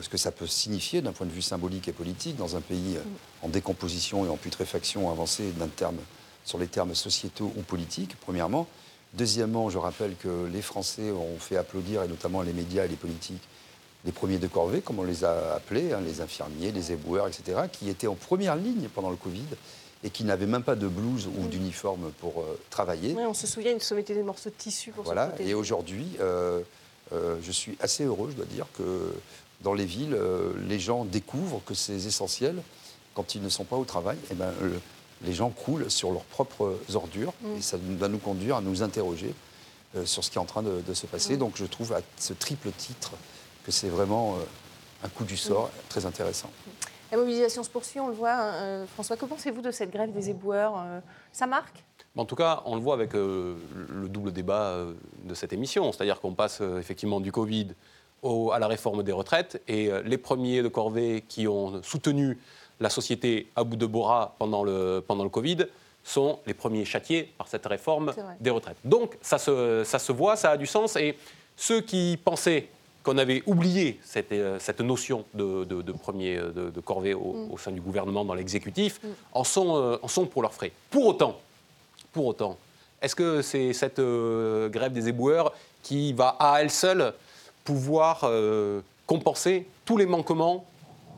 ce que ça peut signifier d'un point de vue symbolique et politique dans un pays en décomposition et en putréfaction avancée terme, sur les termes sociétaux ou politiques, premièrement. Deuxièmement, je rappelle que les Français ont fait applaudir, et notamment les médias et les politiques, les premiers de corvée, comme on les a appelés, hein, les infirmiers, les éboueurs, etc., qui étaient en première ligne pendant le Covid et qui n'avaient même pas de blouse ou d'uniforme pour euh, travailler. Oui, on se souvient, ils se mettaient des morceaux de tissu pour Voilà, et aujourd'hui, euh, euh, je suis assez heureux, je dois dire, que dans les villes, les gens découvrent que c'est essentiel quand ils ne sont pas au travail. Et ben, les gens coulent sur leurs propres ordures mm. et ça va nous conduire à nous interroger euh, sur ce qui est en train de, se passer. Mm. Donc je trouve à ce triple titre que c'est vraiment un coup du sort mm. très intéressant. La mobilisation se poursuit, on le voit. Hein, François, que pensez-vous de cette grève des éboueurs Ça marque? En tout cas, on le voit avec le double débat de cette émission, c'est-à-dire qu'on passe effectivement du Covid à la réforme des retraites. Et euh, les premiers de corvée qui ont soutenu la société à bout de bras pendant le, pendant le Covid sont les premiers châtiés par cette réforme des retraites. Donc ça se, ça se voit, ça a du sens. Et ceux qui pensaient qu'on avait oublié cette, euh, cette notion de, de, premier de, de corvée mm. au, sein du gouvernement, dans l'exécutif, mm. en, sont, euh, en sont pour leurs frais. Pour autant, pour autant, est-ce que c'est cette grève des éboueurs qui va à elle seule pouvoir euh, compenser tous les manquements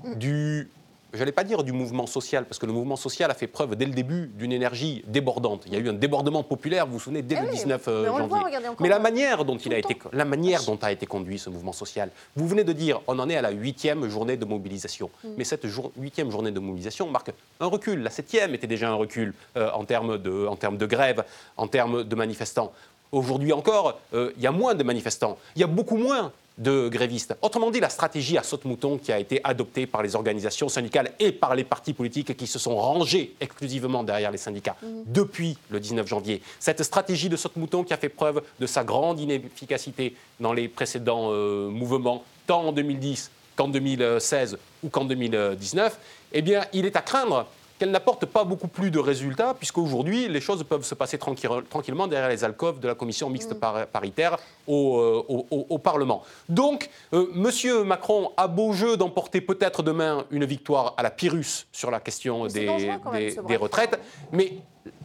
du, j'allais pas dire du mouvement social, parce que le mouvement social a fait preuve dès le début d'une énergie débordante. Il y a eu un débordement populaire, vous vous souvenez, dès le 19 eh euh, janvier. mais la manière dont il a été, la manière dont a été conduit ce mouvement social. Vous venez de dire, on en est à la huitième journée de mobilisation. Mm. Mais cette huitième journée de mobilisation marque un recul. La septième était déjà un recul euh, en termes de, en termes de grève, en termes de manifestants. Aujourd'hui encore, euh, il y a moins de manifestants, il y a beaucoup moins de grévistes. Autrement dit, la stratégie à saute-mouton qui a été adoptée par les organisations syndicales et par les partis politiques qui se sont rangés exclusivement derrière les syndicats mhm. depuis le 19 janvier. Cette stratégie de saute-mouton qui a fait preuve de sa grande inefficacité dans les précédents euh, mouvements, tant en 2010 qu'en 2016 ou qu'en 2019, eh bien, il est à craindre qu'elle n'apporte pas beaucoup plus de résultats, puisqu'aujourd'hui, les choses peuvent se passer tranquillement derrière les alcôves de la commission mixte mm. paritaire euh, au, Parlement. Donc, euh, M. Macron a beau jeu d'emporter peut-être demain une victoire à la Pyrrhus sur la question des, retraites, mais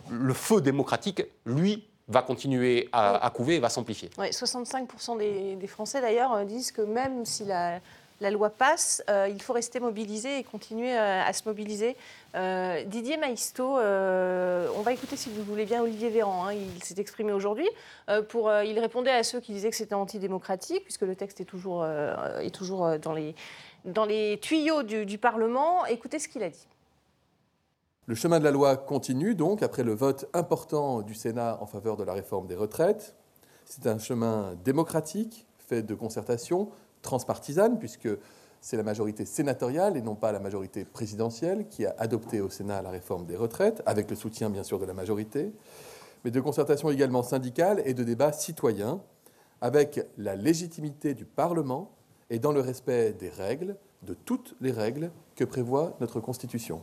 le feu démocratique, lui, va continuer à, couver et va s'amplifier. 65% des, des Français, d'ailleurs, euh, disent que même si la la loi passe, euh, il faut rester mobilisé et continuer euh, à se mobiliser. Euh, Didier Maisto, on va écouter si vous voulez bien Olivier Véran. Hein. il s'est exprimé aujourd'hui. il répondait à ceux qui disaient que c'était antidémocratique, puisque le texte est toujours, dans les tuyaux du, du Parlement. Écoutez ce qu'il a dit. Le chemin de la loi continue donc après le vote important du Sénat en faveur de la réforme des retraites. C'est un chemin démocratique, fait de concertation, transpartisane, puisque c'est la majorité sénatoriale et non pas la majorité présidentielle qui a adopté au Sénat la réforme des retraites, avec le soutien bien sûr de la majorité, mais de concertation également syndicale et de débat citoyen, avec la légitimité du Parlement et dans le respect des règles, de toutes les règles que prévoit notre Constitution.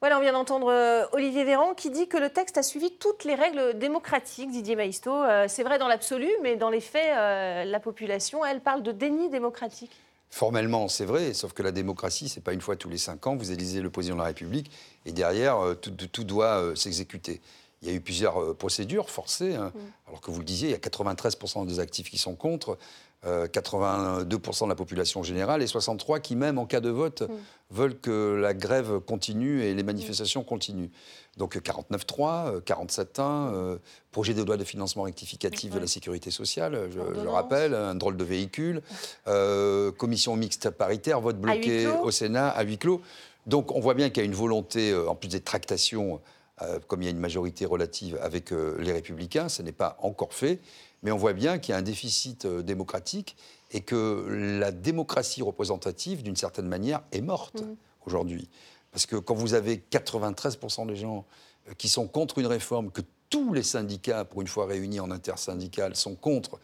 Voilà, on vient d'entendre euh, Olivier Véran qui dit que le texte a suivi toutes les règles démocratiques, Didier Maisto. Euh, c'est vrai dans l'absolu, mais dans les faits, euh, la population, elle parle de déni démocratique. Formellement, c'est vrai, sauf que la démocratie, c'est pas une fois tous les cinq ans, vous élisez le président de la République, et derrière, tout, doit s'exécuter. Il y a eu plusieurs procédures forcées, hein. mm. alors que vous le disiez, il y a 93% des actifs qui sont contre. 82% euh, de la population générale et 63 qui, même en cas de vote, mm. veulent que la grève continue et les manifestations continuent. Donc 49.3, 47.1, euh, projet de loi de financement rectificatif de la sécurité sociale, je, le rappelle, un drôle de véhicule, euh, commission mixte paritaire, vote bloqué au Sénat à huis clos. Donc on voit bien qu'il y a une volonté, en plus des tractations, comme il y a une majorité relative avec les républicains, ce n'est pas encore fait mais on voit bien qu'il y a un déficit euh, démocratique et que la démocratie représentative, d'une certaine manière, est morte mmh. aujourd'hui. Parce que quand vous avez 93% des gens euh, qui sont contre une réforme, que tous les syndicats, pour une fois réunis en intersyndical, sont contre,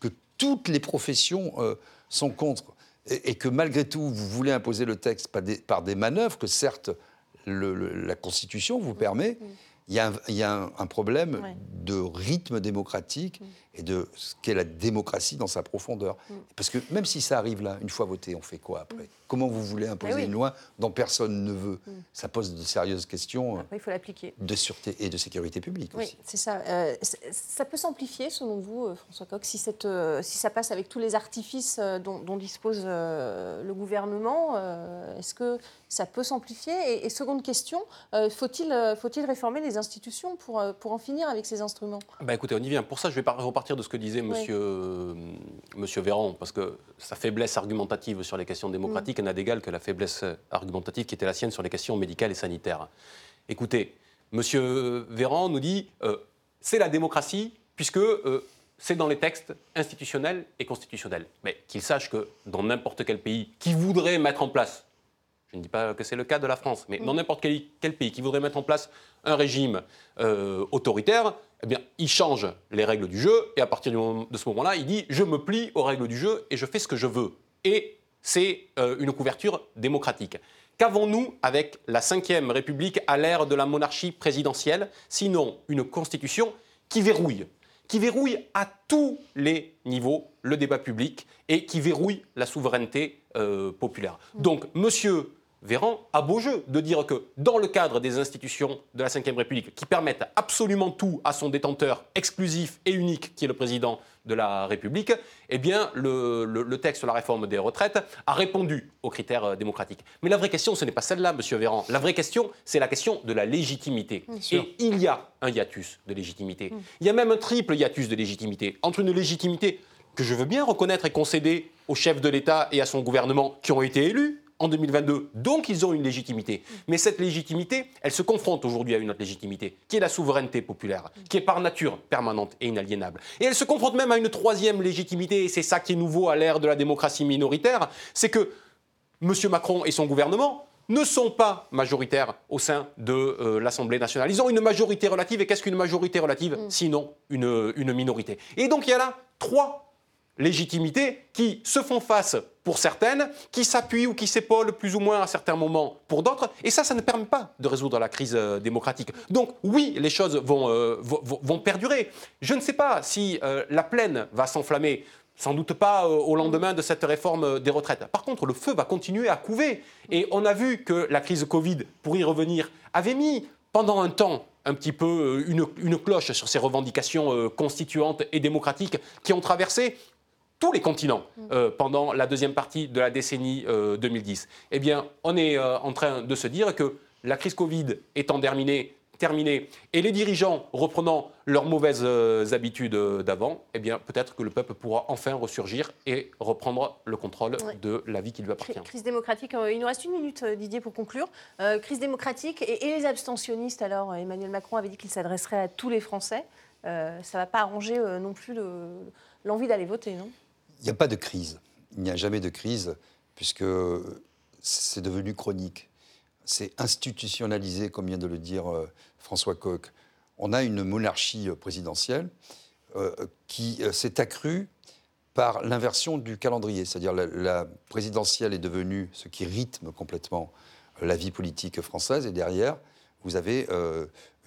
que toutes les professions euh, sont contre, et, que malgré tout, vous voulez imposer le texte par des, manœuvres que certes la Constitution vous permet, il y a un, problème de rythme démocratique mm. Et de ce qu'est la démocratie dans sa profondeur. Mm. Parce que même si ça arrive là, une fois voté, on fait quoi après? Mm. Comment vous voulez imposer eh une loi dont personne ne veut? Ça pose de sérieuses questions il faut l'appliquer. de sûreté et de sécurité publique oui, c'est ça. Euh, ça peut s'amplifier, selon vous, euh, François Coq, si, cette, euh, si ça passe avec tous les artifices dont, dispose le gouvernement Est-ce que ça peut s'amplifier? Et, et, seconde question, faut-il faut réformer les institutions pour, euh, pour en finir avec ces instruments? Bah Écoutez, on y vient. Pour ça, je vais repartir de ce que disait monsieur, monsieur Véran, parce que sa faiblesse argumentative sur les questions démocratiques mm. n'a d'égal que la faiblesse argumentative qui était la sienne sur les questions médicales et sanitaires. Écoutez, monsieur Véran nous dit euh, c'est la démocratie, puisque euh, c'est dans les textes institutionnels et constitutionnels. Mais qu'il sache que dans n'importe quel pays qui voudrait mettre en place je ne dis pas que c'est le cas de la France, mais dans n'importe quel, pays qui voudrait mettre en place un régime euh, autoritaire, eh bien, il change les règles du jeu et à partir de ce moment-là, il dit je me plie aux règles du jeu et je fais ce que je veux. Et c'est euh, une couverture démocratique. Qu'avons-nous avec la Ve République à l'ère de la monarchie présidentielle, sinon une constitution qui verrouille qui verrouille à tous les niveaux le débat public et qui verrouille la souveraineté euh, populaire? Donc, monsieur Véran a beau jeu de dire que dans le cadre des institutions de la Ve République qui permettent absolument tout à son détenteur exclusif et unique qui est le président de la République, eh bien le, texte sur la réforme des retraites a répondu aux critères euh, démocratiques. Mais la vraie question, ce n'est pas celle-là, Monsieur Véran. La vraie question, c'est la question de la légitimité. Et il y a un hiatus de légitimité. Mm. Il y a même un triple hiatus de légitimité entre une légitimité que je veux bien reconnaître et concéder au chef de l'État et à son gouvernement qui ont été élus, en 2022. Donc ils ont une légitimité. Mais cette légitimité, elle se confronte aujourd'hui à une autre légitimité, qui est la souveraineté populaire, qui est par nature permanente et inaliénable. Et elle se confronte même à une troisième légitimité, et c'est ça qui est nouveau à l'ère de la démocratie minoritaire, c'est que M. Macron et son gouvernement ne sont pas majoritaires au sein de euh, l'Assemblée nationale. Ils ont une majorité relative, et qu'est-ce qu'une majorité relative? Mm. Sinon une, une minorité. Et donc il y a là trois légitimités qui se font face pour certaines, qui s'appuient ou qui s'épaulent plus ou moins à certains moments pour d'autres, et ça, ça ne permet pas de résoudre la crise euh, démocratique. Donc oui, les choses vont, euh, vont, perdurer. Je ne sais pas si euh, la plaine va s'enflammer. Sans doute pas au lendemain de cette réforme des retraites. Par contre, le feu va continuer à couver. Et on a vu que la crise Covid, pour y revenir, avait mis pendant un temps un petit peu une cloche sur ces revendications constituantes et démocratiques qui ont traversé tous les continents mm. euh, pendant la deuxième partie de la décennie 2010. Euh, eh bien, on est euh, en train de se dire que la crise Covid étant terminée, terminée et les dirigeants reprenant leurs mauvaises habitudes d'avant, eh bien, peut-être que le peuple pourra enfin ressurgir et reprendre le contrôle de la vie qui lui appartient. Crise démocratique, il nous reste une minute, Didier, pour conclure. crise démocratique et, et, les abstentionnistes, alors Emmanuel Macron avait dit qu'il s'adresserait à tous les Français. ça ne va pas arranger non plus l'envie d'aller voter, non? Il n'y a pas de crise. Il n'y a jamais de crise, puisque c'est devenu chronique. C'est institutionnalisé, comme vient de le dire euh, François Koch. On a une monarchie euh, présidentielle euh, qui s'est accrue par l'inversion du calendrier. C'est-à-dire la, la, présidentielle est devenue ce qui rythme complètement la vie politique française, et derrière, vous avez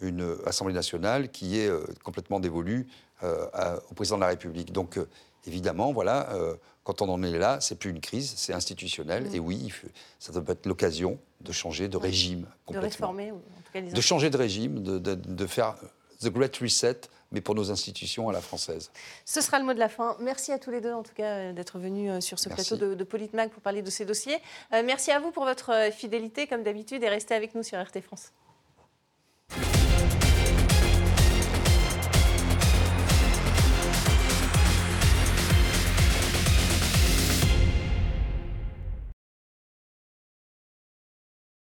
une Assemblée nationale qui est complètement dévolue au président de la République. Donc évidemment, voilà, euh, quand on en est là, c'est plus une crise, c'est institutionnel. Mm. Et oui, ça doit être l'occasion de changer de régime complètement. De réformer, en tout cas, De changer de régime, de, faire the great reset, mais pour nos institutions à la française. Ce sera le mot de la fin. Merci à tous les deux, en tout cas, euh, d'être venus euh, sur ce plateau de, de Politmag pour parler de ces dossiers. merci à vous pour votre fidélité, comme d'habitude, et restez avec nous sur RT France.